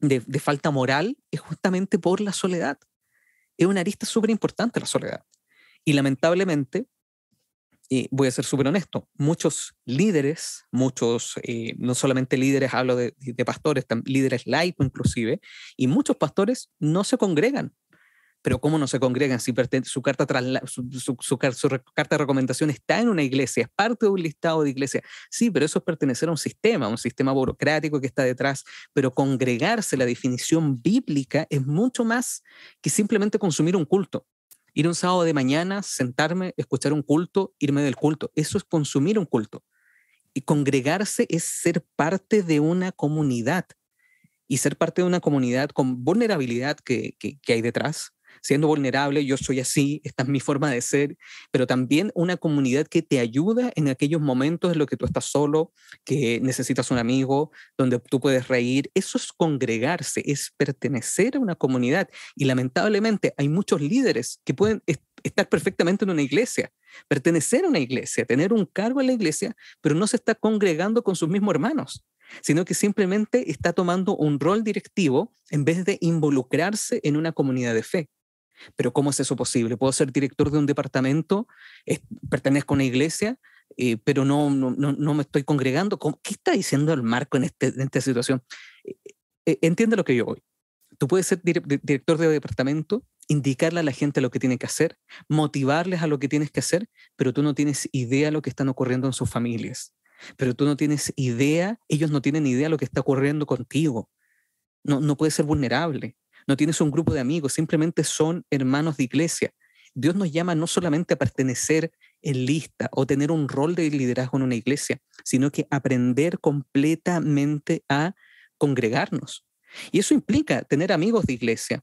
de, de falta moral es justamente por la soledad. Es una arista súper importante la soledad. Y lamentablemente voy a ser súper honesto, muchos líderes, muchos, eh, no solamente líderes, hablo de, pastores, líderes laicos inclusive, y muchos pastores no se congregan. Pero ¿cómo no se congregan si su carta, su, su, carta de recomendación está en una iglesia, es parte de un listado de iglesia? Sí, pero eso es pertenecer a un sistema, un sistema burocrático que está detrás. Pero congregarse, la definición bíblica, es mucho más que simplemente consumir un culto. Ir un sábado de mañana, sentarme, escuchar un culto, irme del culto. Eso es consumir un culto. Y congregarse es ser parte de una comunidad. Y ser parte de una comunidad con vulnerabilidad que, que, hay detrás, siendo vulnerable, yo soy así, esta es mi forma de ser, pero también una comunidad que te ayuda en aquellos momentos en los que tú estás solo, que necesitas un amigo, donde tú puedes reír. Eso es congregarse, es pertenecer a una comunidad. Y lamentablemente hay muchos líderes que pueden estar perfectamente en una iglesia, pertenecer a una iglesia, tener un cargo en la iglesia, pero no se está congregando con sus mismos hermanos sino que simplemente está tomando un rol directivo en vez de involucrarse en una comunidad de fe. Pero ¿cómo es eso posible? ¿Puedo ser director de un departamento, pertenezco a una iglesia, eh, pero no, no, no, me estoy congregando? ¿Qué está diciendo el Marco en, este, en esta situación? Eh, eh, entiende lo que yo voy. Tú puedes ser director de departamento, indicarle a la gente lo que tiene que hacer, motivarles a lo que tienes que hacer, pero tú no tienes idea de lo que están ocurriendo en sus familias. Pero tú no tienes idea, ellos no tienen idea de lo que está ocurriendo contigo. No, no puedes ser vulnerable no tienes un grupo de amigos, simplemente son hermanos de iglesia. Dios nos llama no solamente a pertenecer en lista o tener un rol de liderazgo en una iglesia, sino que aprender completamente a congregarnos. Y eso implica tener amigos de iglesia,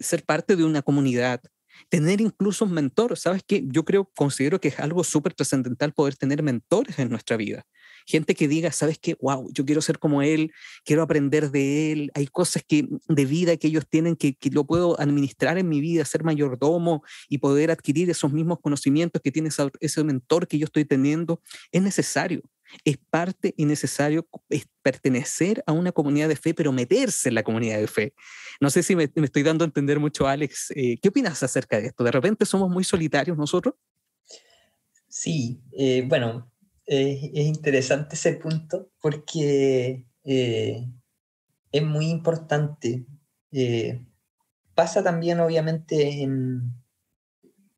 ser parte de una comunidad, tener incluso un mentor. ¿Sabes qué? Yo creo, considero que es algo súper trascendental poder tener mentores en nuestra vida gente que diga, ¿sabes qué? Wow, yo quiero ser como él, quiero aprender de él, hay cosas que, de vida que ellos tienen que, que lo puedo administrar en mi vida, ser mayordomo y poder adquirir esos mismos conocimientos que tiene ese mentor que yo estoy teniendo, es necesario. Es parte y necesario pertenecer a una comunidad de fe, pero meterse en la comunidad de fe. No sé si me, estoy dando a entender mucho, Alex. Eh, ¿Qué opinas acerca de esto? ¿De repente somos muy solitarios nosotros? Sí, eh, bueno, es interesante ese punto porque eh, es muy importante. Eh, pasa también, obviamente,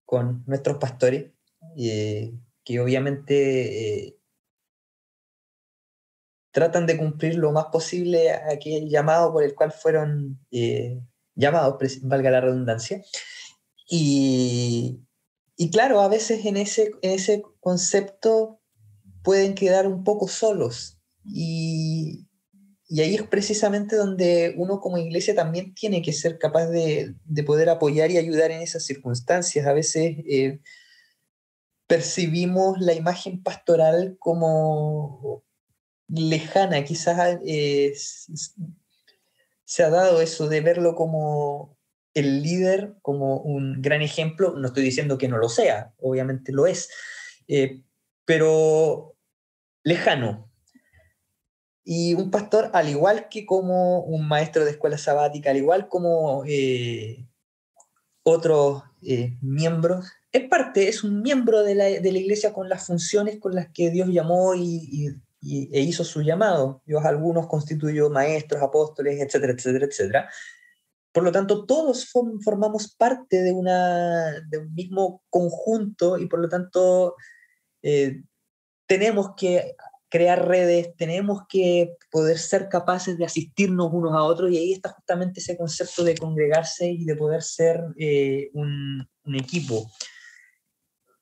con nuestros pastores, eh, que obviamente tratan de cumplir lo más posible aquel llamado por el cual fueron llamados, valga la redundancia. Y, y claro, a veces en ese, en ese concepto pueden quedar un poco solos. Y, ahí es precisamente donde uno como iglesia también tiene que ser capaz de, poder apoyar y ayudar en esas circunstancias. A veces eh, percibimos la imagen pastoral como lejana, quizás eh, se ha dado eso de verlo como el líder como un gran ejemplo, no estoy diciendo que no lo sea, obviamente lo es, eh, pero lejano. Y un pastor, al igual que como un maestro de escuela sabática, al igual como eh, otros eh, miembros, es parte, es un miembro de la, de la, iglesia con las funciones con las que Dios llamó y, e hizo su llamado. Dios algunos constituyó maestros, apóstoles, etcétera, etcétera, etcétera. Por lo tanto, todos formamos parte de, una, de un mismo conjunto y por lo tanto eh, tenemos que crear redes, tenemos que poder ser capaces de asistirnos unos a otros y ahí está justamente ese concepto de congregarse y de poder ser eh, un, un, equipo.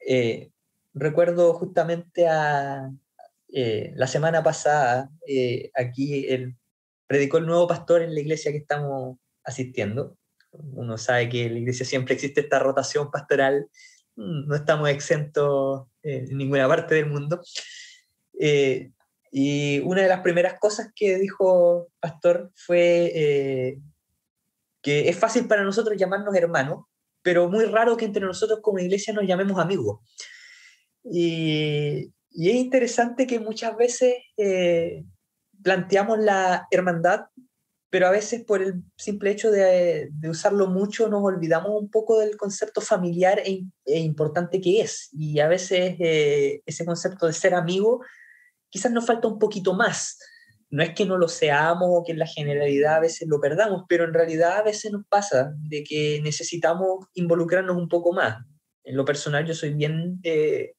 Eh, recuerdo justamente a la semana pasada, aquí el, predicó el nuevo pastor en la iglesia que estamos asistiendo. Uno sabe que en la iglesia siempre existe esta rotación pastoral, no estamos exentos en ninguna parte del mundo. Eh, y una de las primeras cosas que dijo Pastor fue eh, que es fácil para nosotros llamarnos hermanos, pero muy raro que entre nosotros como iglesia nos llamemos amigos. Y, es interesante que muchas veces eh, planteamos la hermandad pero a veces por el simple hecho de, de, usarlo mucho nos olvidamos un poco del concepto familiar e, e importante que es. Y a veces eh, ese concepto de ser amigo quizás nos falta un poquito más. No es que no lo seamos o que en la generalidad a veces lo perdamos, pero en realidad a veces nos pasa de que necesitamos involucrarnos un poco más. En lo personal yo soy bien eh,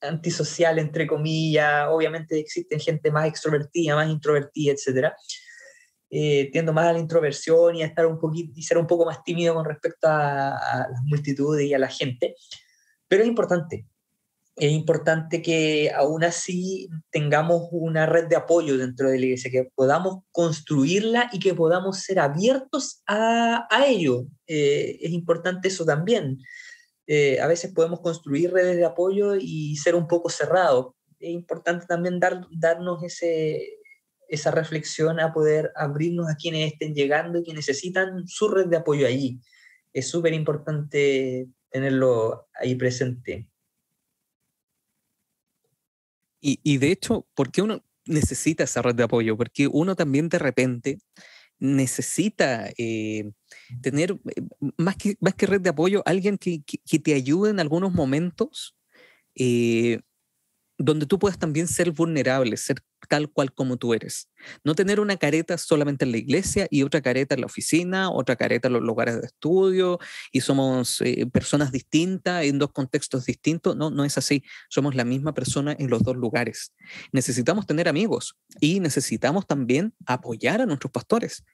antisocial, entre comillas. Obviamente existen gente más extrovertida, más introvertida, etcétera eh, tiendo más a la introversión y a estar un poquito y ser un poco más tímido con respecto a, a, las multitudes y a la gente. Pero es importante, es importante que aún así tengamos una red de apoyo dentro de la iglesia, que podamos construirla y que podamos ser abiertos a, a ello. Eh, es importante eso también. Eh, a veces podemos construir redes de apoyo y ser un poco cerrados. Es importante también dar, darnos ese, esa reflexión a poder abrirnos a quienes estén llegando y que necesitan su red de apoyo allí. Es súper importante tenerlo ahí presente. Y, y, de hecho, ¿por qué uno necesita esa red de apoyo? Porque uno también de repente necesita eh, tener, eh, más que, más que red de apoyo, alguien que, que, te ayude en algunos momentos eh, donde tú puedas también ser vulnerable, ser tal cual como tú eres. No tener una careta solamente en la iglesia y otra careta en la oficina, otra careta en los lugares de estudio y somos eh, personas distintas en dos contextos distintos. No, no es así. Somos la misma persona en los dos lugares. Necesitamos tener amigos y necesitamos también apoyar a nuestros pastores.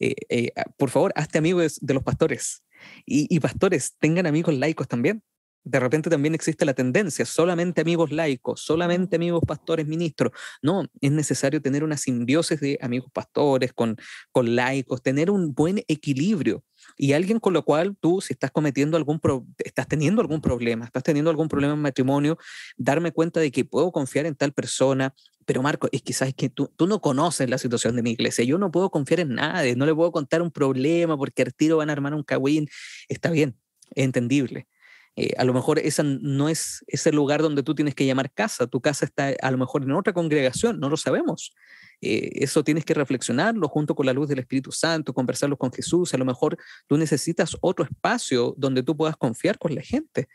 Eh, eh, por favor, hazte amigos de los pastores. Y, y pastores, tengan amigos laicos también de repente también existe la tendencia, solamente amigos laicos, solamente amigos pastores, ministros. No, es necesario tener una simbiosis de amigos pastores con, con laicos, tener un buen equilibrio. Y alguien con lo cual tú, si estás cometiendo algún, estás teniendo algún problema, estás teniendo algún problema en matrimonio, darme cuenta de que puedo confiar en tal persona, pero Marco, es que sabes que tú, tú no conoces la situación de mi iglesia, yo no puedo confiar en nadie, no le puedo contar un problema porque al tiro van a armar un cagüín, está bien, es entendible, eh, a lo mejor esa no es ese lugar donde tú tienes que llamar casa, tu casa está a lo mejor en otra congregación, no lo sabemos. Eh, eso tienes que reflexionarlo junto con la luz del Espíritu Santo, conversarlo con Jesús, a lo mejor tú necesitas otro espacio donde tú puedas confiar con la gente.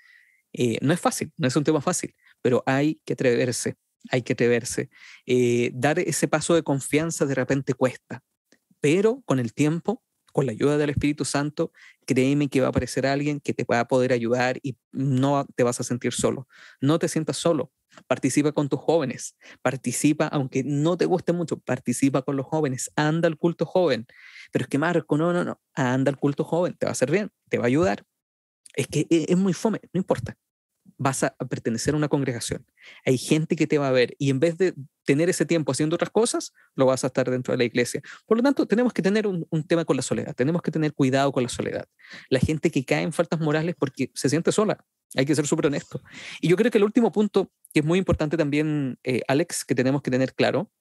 Eh, no es fácil, no es un tema fácil, pero hay que atreverse, hay que atreverse. dar ese paso de confianza de repente cuesta, pero con el tiempo con la ayuda del Espíritu Santo, créeme que va a aparecer alguien que te va a poder ayudar y no te vas a sentir solo. No te sientas solo. Participa con tus jóvenes. Participa, aunque no te guste mucho, participa con los jóvenes. Anda al culto joven. Pero es que Marco, no, no, no. Anda al culto joven. Te va a hacer bien. Te va a ayudar. Es que e, es muy fome. No importa vas a pertenecer a una congregación. Hay gente que te va a ver y en vez de tener ese tiempo haciendo otras cosas, lo vas a estar dentro de la iglesia. Por lo tanto, tenemos que tener un, tema con la soledad, tenemos que tener cuidado con la soledad. La gente que cae en faltas morales porque se siente sola, hay que ser súper honesto. Y yo creo que el último punto, que es muy importante también, eh, Alex, que tenemos que tener claro,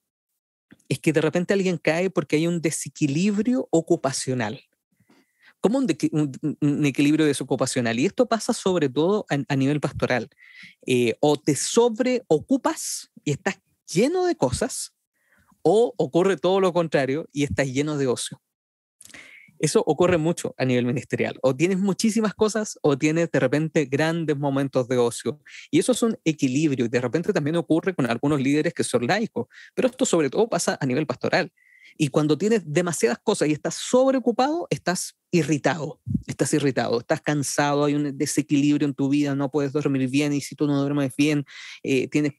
es que de repente alguien cae porque hay un desequilibrio ocupacional como un, equilibrio desocupacional. Y esto pasa sobre todo a, nivel pastoral. Eh, o te sobreocupas y estás lleno de cosas, o ocurre todo lo contrario y estás lleno de ocio. Eso ocurre mucho a nivel ministerial. O tienes muchísimas cosas o tienes de repente grandes momentos de ocio. Y eso es un equilibrio. Y de repente también ocurre con algunos líderes que son laicos. Pero esto sobre todo pasa a nivel pastoral. Y cuando tienes demasiadas cosas y estás sobreocupado, estás irritado, estás irritado, estás cansado, hay un desequilibrio en tu vida, no puedes dormir bien y si tú no duermes bien, eh, tienes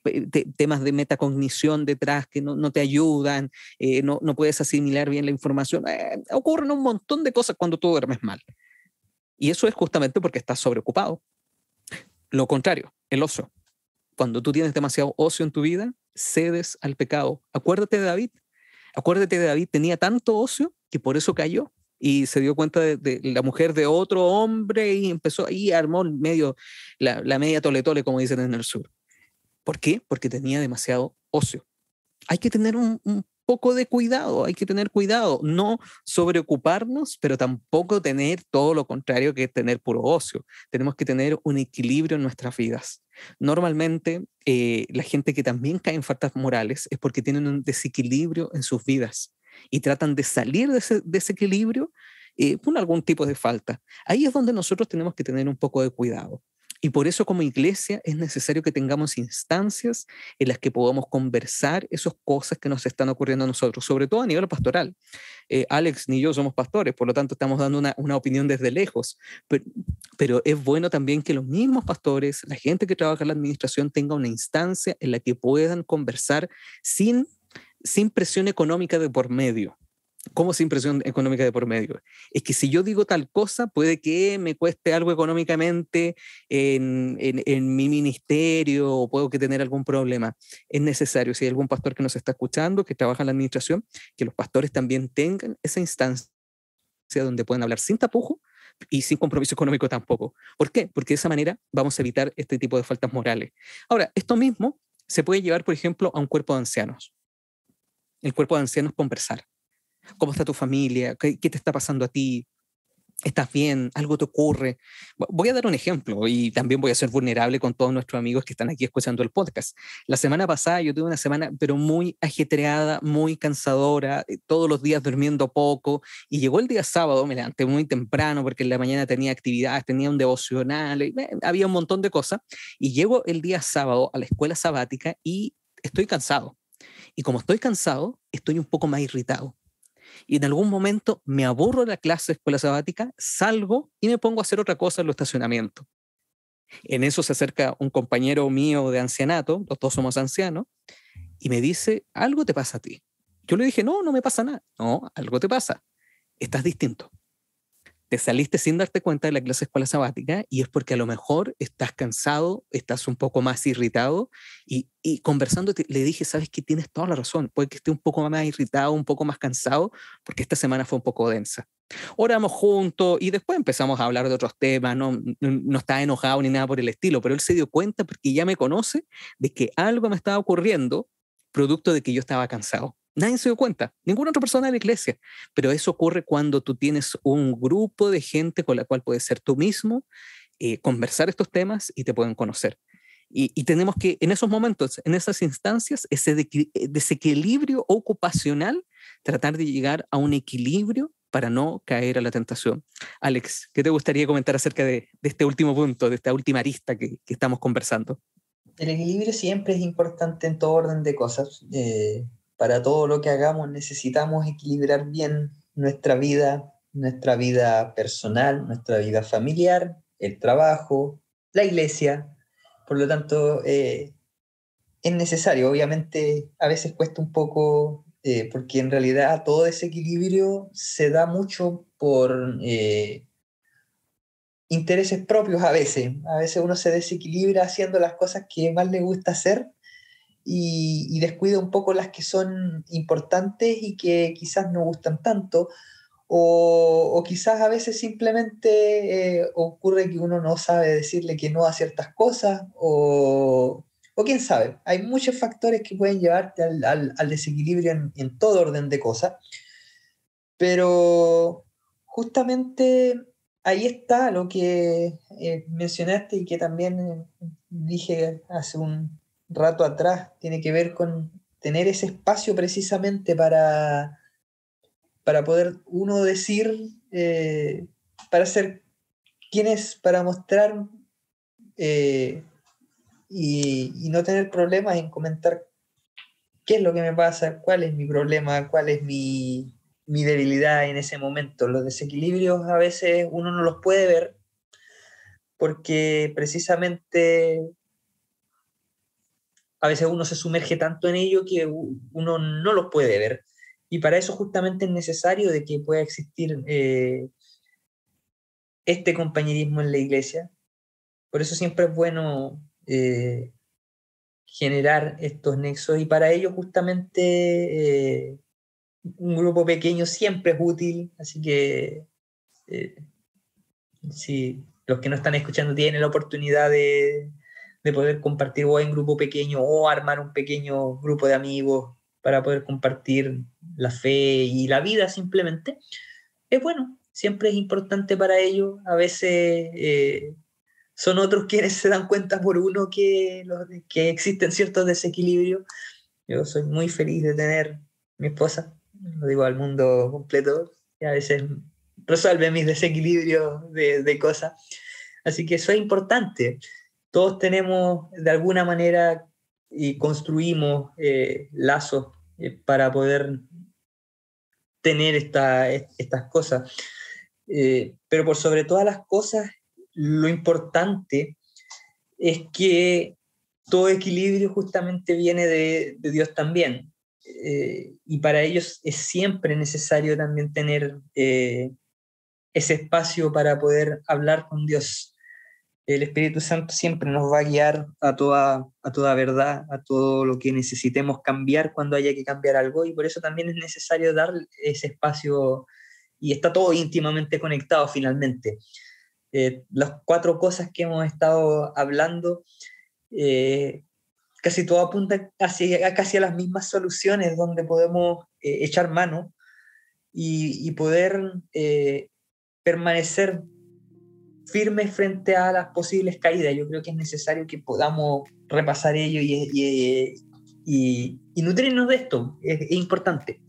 temas de metacognición detrás que no, te ayudan, eh, no, no, puedes asimilar bien la información. Eh, ocurren un montón de cosas cuando tú duermes mal. Y eso es justamente porque estás sobreocupado. Lo contrario, el ocio. Cuando tú tienes demasiado ocio en tu vida, cedes al pecado. Acuérdate de David, Acuérdate de David, tenía tanto ocio que por eso cayó y se dio cuenta de, la mujer de otro hombre y empezó ahí, armó medio, la, media tole como dicen en el sur. ¿Por qué? Porque tenía demasiado ocio. Hay que tener un poco de cuidado, hay que tener cuidado, no sobreocuparnos, pero tampoco tener todo lo contrario que tener puro ocio. Tenemos que tener un equilibrio en nuestras vidas. Normalmente, eh, la gente que también cae en faltas morales es porque tienen un desequilibrio en sus vidas y tratan de salir de ese desequilibrio eh, por algún tipo de falta. Ahí es donde nosotros tenemos que tener un poco de cuidado. Y por eso como iglesia es necesario que tengamos instancias en las que podamos conversar esas cosas que nos están ocurriendo a nosotros, sobre todo a nivel pastoral. Eh, Alex ni yo somos pastores, por lo tanto estamos dando una, una opinión desde lejos, pero, pero, es bueno también que los mismos pastores, la gente que trabaja en la administración tenga una instancia en la que puedan conversar sin, sin presión económica de por medio. ¿Cómo sin presión económica de por medio? Es que si yo digo tal cosa, puede que me cueste algo económicamente en, en, mi ministerio o puedo que tener algún problema. Es necesario, si hay algún pastor que nos está escuchando, que trabaja en la administración, que los pastores también tengan esa instancia donde pueden hablar sin tapujo y sin compromiso económico tampoco. ¿Por qué? Porque de esa manera vamos a evitar este tipo de faltas morales. Ahora, esto mismo se puede llevar, por ejemplo, a un cuerpo de ancianos. El cuerpo de ancianos conversar ¿Cómo está tu familia? ¿Qué, te está pasando a ti? ¿Estás bien? ¿Algo te ocurre? Voy a dar un ejemplo y también voy a ser vulnerable con todos nuestros amigos que están aquí escuchando el podcast. La semana pasada yo tuve una semana, pero muy ajetreada, muy cansadora, eh, todos los días durmiendo poco. Y llegó el día sábado, me levanté muy temprano porque en la mañana tenía actividades, tenía un devocional, había un montón de cosas. Y llego el día sábado a la escuela sabática y estoy cansado. Y como estoy cansado, estoy un poco más irritado y en algún momento me aburro de la clase de escuela sabática, salgo y me pongo a hacer otra cosa en el estacionamiento. En eso se acerca un compañero mío de ancianato, los dos somos ancianos, y me dice, algo te pasa a ti. Yo le dije, no, no me pasa nada. No, algo te pasa. Estás distinto te saliste sin darte cuenta de la clase de escuela sabática y es porque a lo mejor estás cansado, estás un poco más irritado y, conversando le dije, sabes que tienes toda la razón, puede que esté un poco más irritado, un poco más cansado, porque esta semana fue un poco densa. Oramos juntos y después empezamos a hablar de otros temas, no, no, estaba enojado ni nada por el estilo, pero él se dio cuenta porque ya me conoce de que algo me estaba ocurriendo producto de que yo estaba cansado. Nadie se dio cuenta, ninguna otra persona de la iglesia. Pero eso ocurre cuando tú tienes un grupo de gente con la cual puedes ser tú mismo, eh, conversar estos temas y te pueden conocer. Y, tenemos que, en esos momentos, en esas instancias, ese eh, desequilibrio ocupacional, tratar de llegar a un equilibrio para no caer a la tentación. Alex, ¿qué te gustaría comentar acerca de, este último punto, de esta última arista que, estamos conversando? El equilibrio siempre es importante en todo orden de cosas. Eh, para todo lo que hagamos necesitamos equilibrar bien nuestra vida, nuestra vida personal, nuestra vida familiar, el trabajo, la iglesia. Por lo tanto, eh, es necesario. Obviamente, a veces cuesta un poco, eh, porque en realidad todo ese equilibrio se da mucho por eh, intereses propios a veces. A veces uno se desequilibra haciendo las cosas que más le gusta hacer y, descuida un poco las que son importantes y que quizás no gustan tanto, o, quizás a veces simplemente eh, ocurre que uno no sabe decirle que no a ciertas cosas, o, o quién sabe, hay muchos factores que pueden llevarte al, al, desequilibrio en, en, todo orden de cosas, pero justamente ahí está lo que eh, mencionaste y que también eh, dije hace un rato atrás, tiene que ver con tener ese espacio precisamente para, para poder uno decir, eh, para ser quién es, para mostrar y, y, no tener problemas en comentar qué es lo que me pasa, cuál es mi problema, cuál es mi, mi debilidad en ese momento. Los desequilibrios a veces uno no los puede ver porque precisamente a veces uno se sumerge tanto en ello que uno no los puede ver. Y para eso justamente es necesario de que pueda existir eh, este compañerismo en la iglesia. Por eso siempre es bueno eh, generar estos nexos y para ello justamente eh, un grupo pequeño siempre es útil, así que si los que no están escuchando tienen la oportunidad de, poder compartir o en grupo pequeño o armar un pequeño grupo de amigos para poder compartir la fe y la vida simplemente, es bueno, siempre es importante para ellos. A veces eh, son otros quienes se dan cuenta por uno que, que existen ciertos desequilibrios. Yo soy muy feliz de tener mi esposa, lo digo al mundo completo, y a veces resuelve mis desequilibrios de, cosas. Así que eso es importante. Todos tenemos de alguna manera y construimos eh, lazos eh, para poder tener esta, estas cosas. Eh, pero por sobre todas las cosas, lo importante es que todo equilibrio justamente viene de, Dios también. Y para ellos es siempre necesario también tener ese espacio para poder hablar con Dios. El Espíritu Santo siempre nos va a guiar a toda, a toda verdad, a todo lo que necesitemos cambiar cuando haya que cambiar algo y por eso también es necesario dar ese espacio y está todo íntimamente conectado finalmente. Eh, las cuatro cosas que hemos estado hablando casi todo apunta hacia, casi a las mismas soluciones donde podemos eh, echar mano y, poder eh, permanecer firmes frente a las posibles caídas. Yo creo que es necesario que podamos repasar ello y, y, nutrirnos de esto. Es, importante.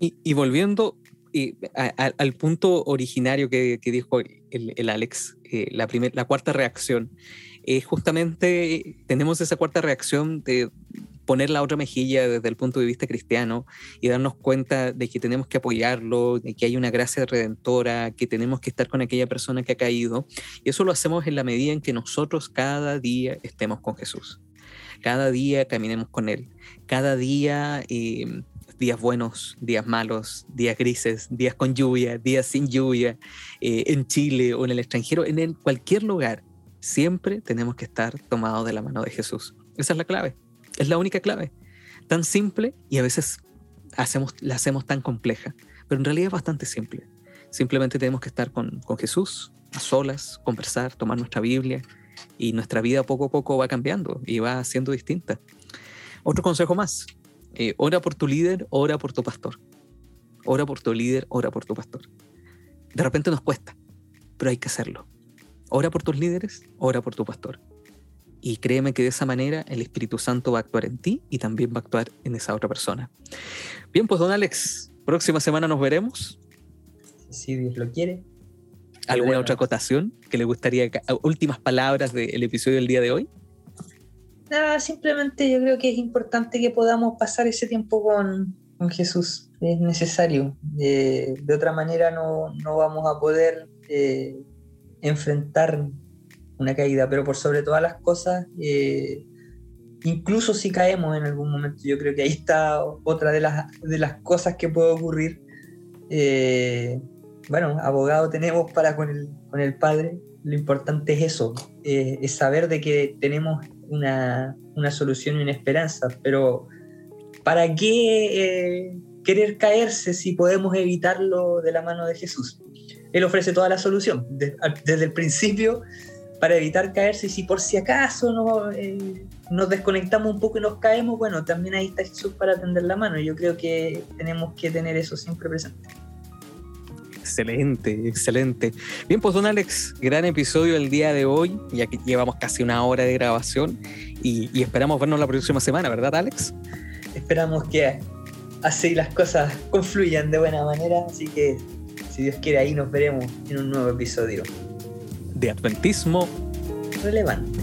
Y, volviendo al punto originario que, dijo el, Alex, eh, la, la cuarta reacción, eh, justamente tenemos esa cuarta reacción de poner la otra mejilla desde el punto de vista cristiano y darnos cuenta de que tenemos que apoyarlo, de que hay una gracia redentora, que tenemos que estar con aquella persona que ha caído. Y eso lo hacemos en la medida en que nosotros cada día estemos con Jesús. Cada día caminemos con Él. Cada día... Eh, días buenos, días malos, días grises, días con lluvia, días sin lluvia, eh, en Chile o en el extranjero, en cualquier lugar, Siempre tenemos que estar tomados de la mano de Jesús. Esa es la clave. Es la única clave. Tan simple y a veces hacemos, la hacemos tan compleja. Pero en realidad es bastante simple. Simplemente tenemos que estar con, Jesús, a solas, conversar, tomar nuestra Biblia y nuestra vida poco a poco va cambiando y va siendo distinta. Otro consejo más. Eh, ora por tu líder, ora por tu pastor. Ora por tu líder, ora por tu pastor. De repente nos cuesta, pero hay que hacerlo. Ora por tus líderes, ora por tu pastor. Y créeme que de esa manera el Espíritu Santo va a actuar en ti y también va a actuar en esa otra persona. Bien, pues don Alex, próxima semana nos veremos. Si Dios lo quiere. ¿Alguna otra acotación que le gustaría, últimas palabras del episodio del día de hoy? Nada, simplemente yo creo que es importante que podamos pasar ese tiempo con, Jesús. Es necesario. de otra manera no, vamos a poder eh, enfrentar una caída, pero por sobre todas las cosas, eh, incluso si caemos en algún momento, yo creo que ahí está otra de las, de las cosas que puede ocurrir. Eh, bueno, abogado tenemos para con el, con el Padre, lo importante es eso, eh, es saber de que tenemos una, una, solución y una esperanza, pero ¿para qué querer caerse si podemos evitarlo de la mano de Jesús? Él ofrece toda la solución desde el principio para evitar caerse y si por si acaso no, eh, nos desconectamos un poco y nos caemos, bueno, también ahí está Jesús para tender la mano. Yo creo que tenemos que tener eso siempre presente. Excelente, excelente. Bien, pues don Alex, gran episodio el día de hoy, ya que llevamos casi una hora de grabación y, y esperamos vernos la próxima semana, ¿verdad Alex? Esperamos que así las cosas confluyan de buena manera, así que si Dios quiere ahí nos veremos en un nuevo episodio de Adventismo relevante.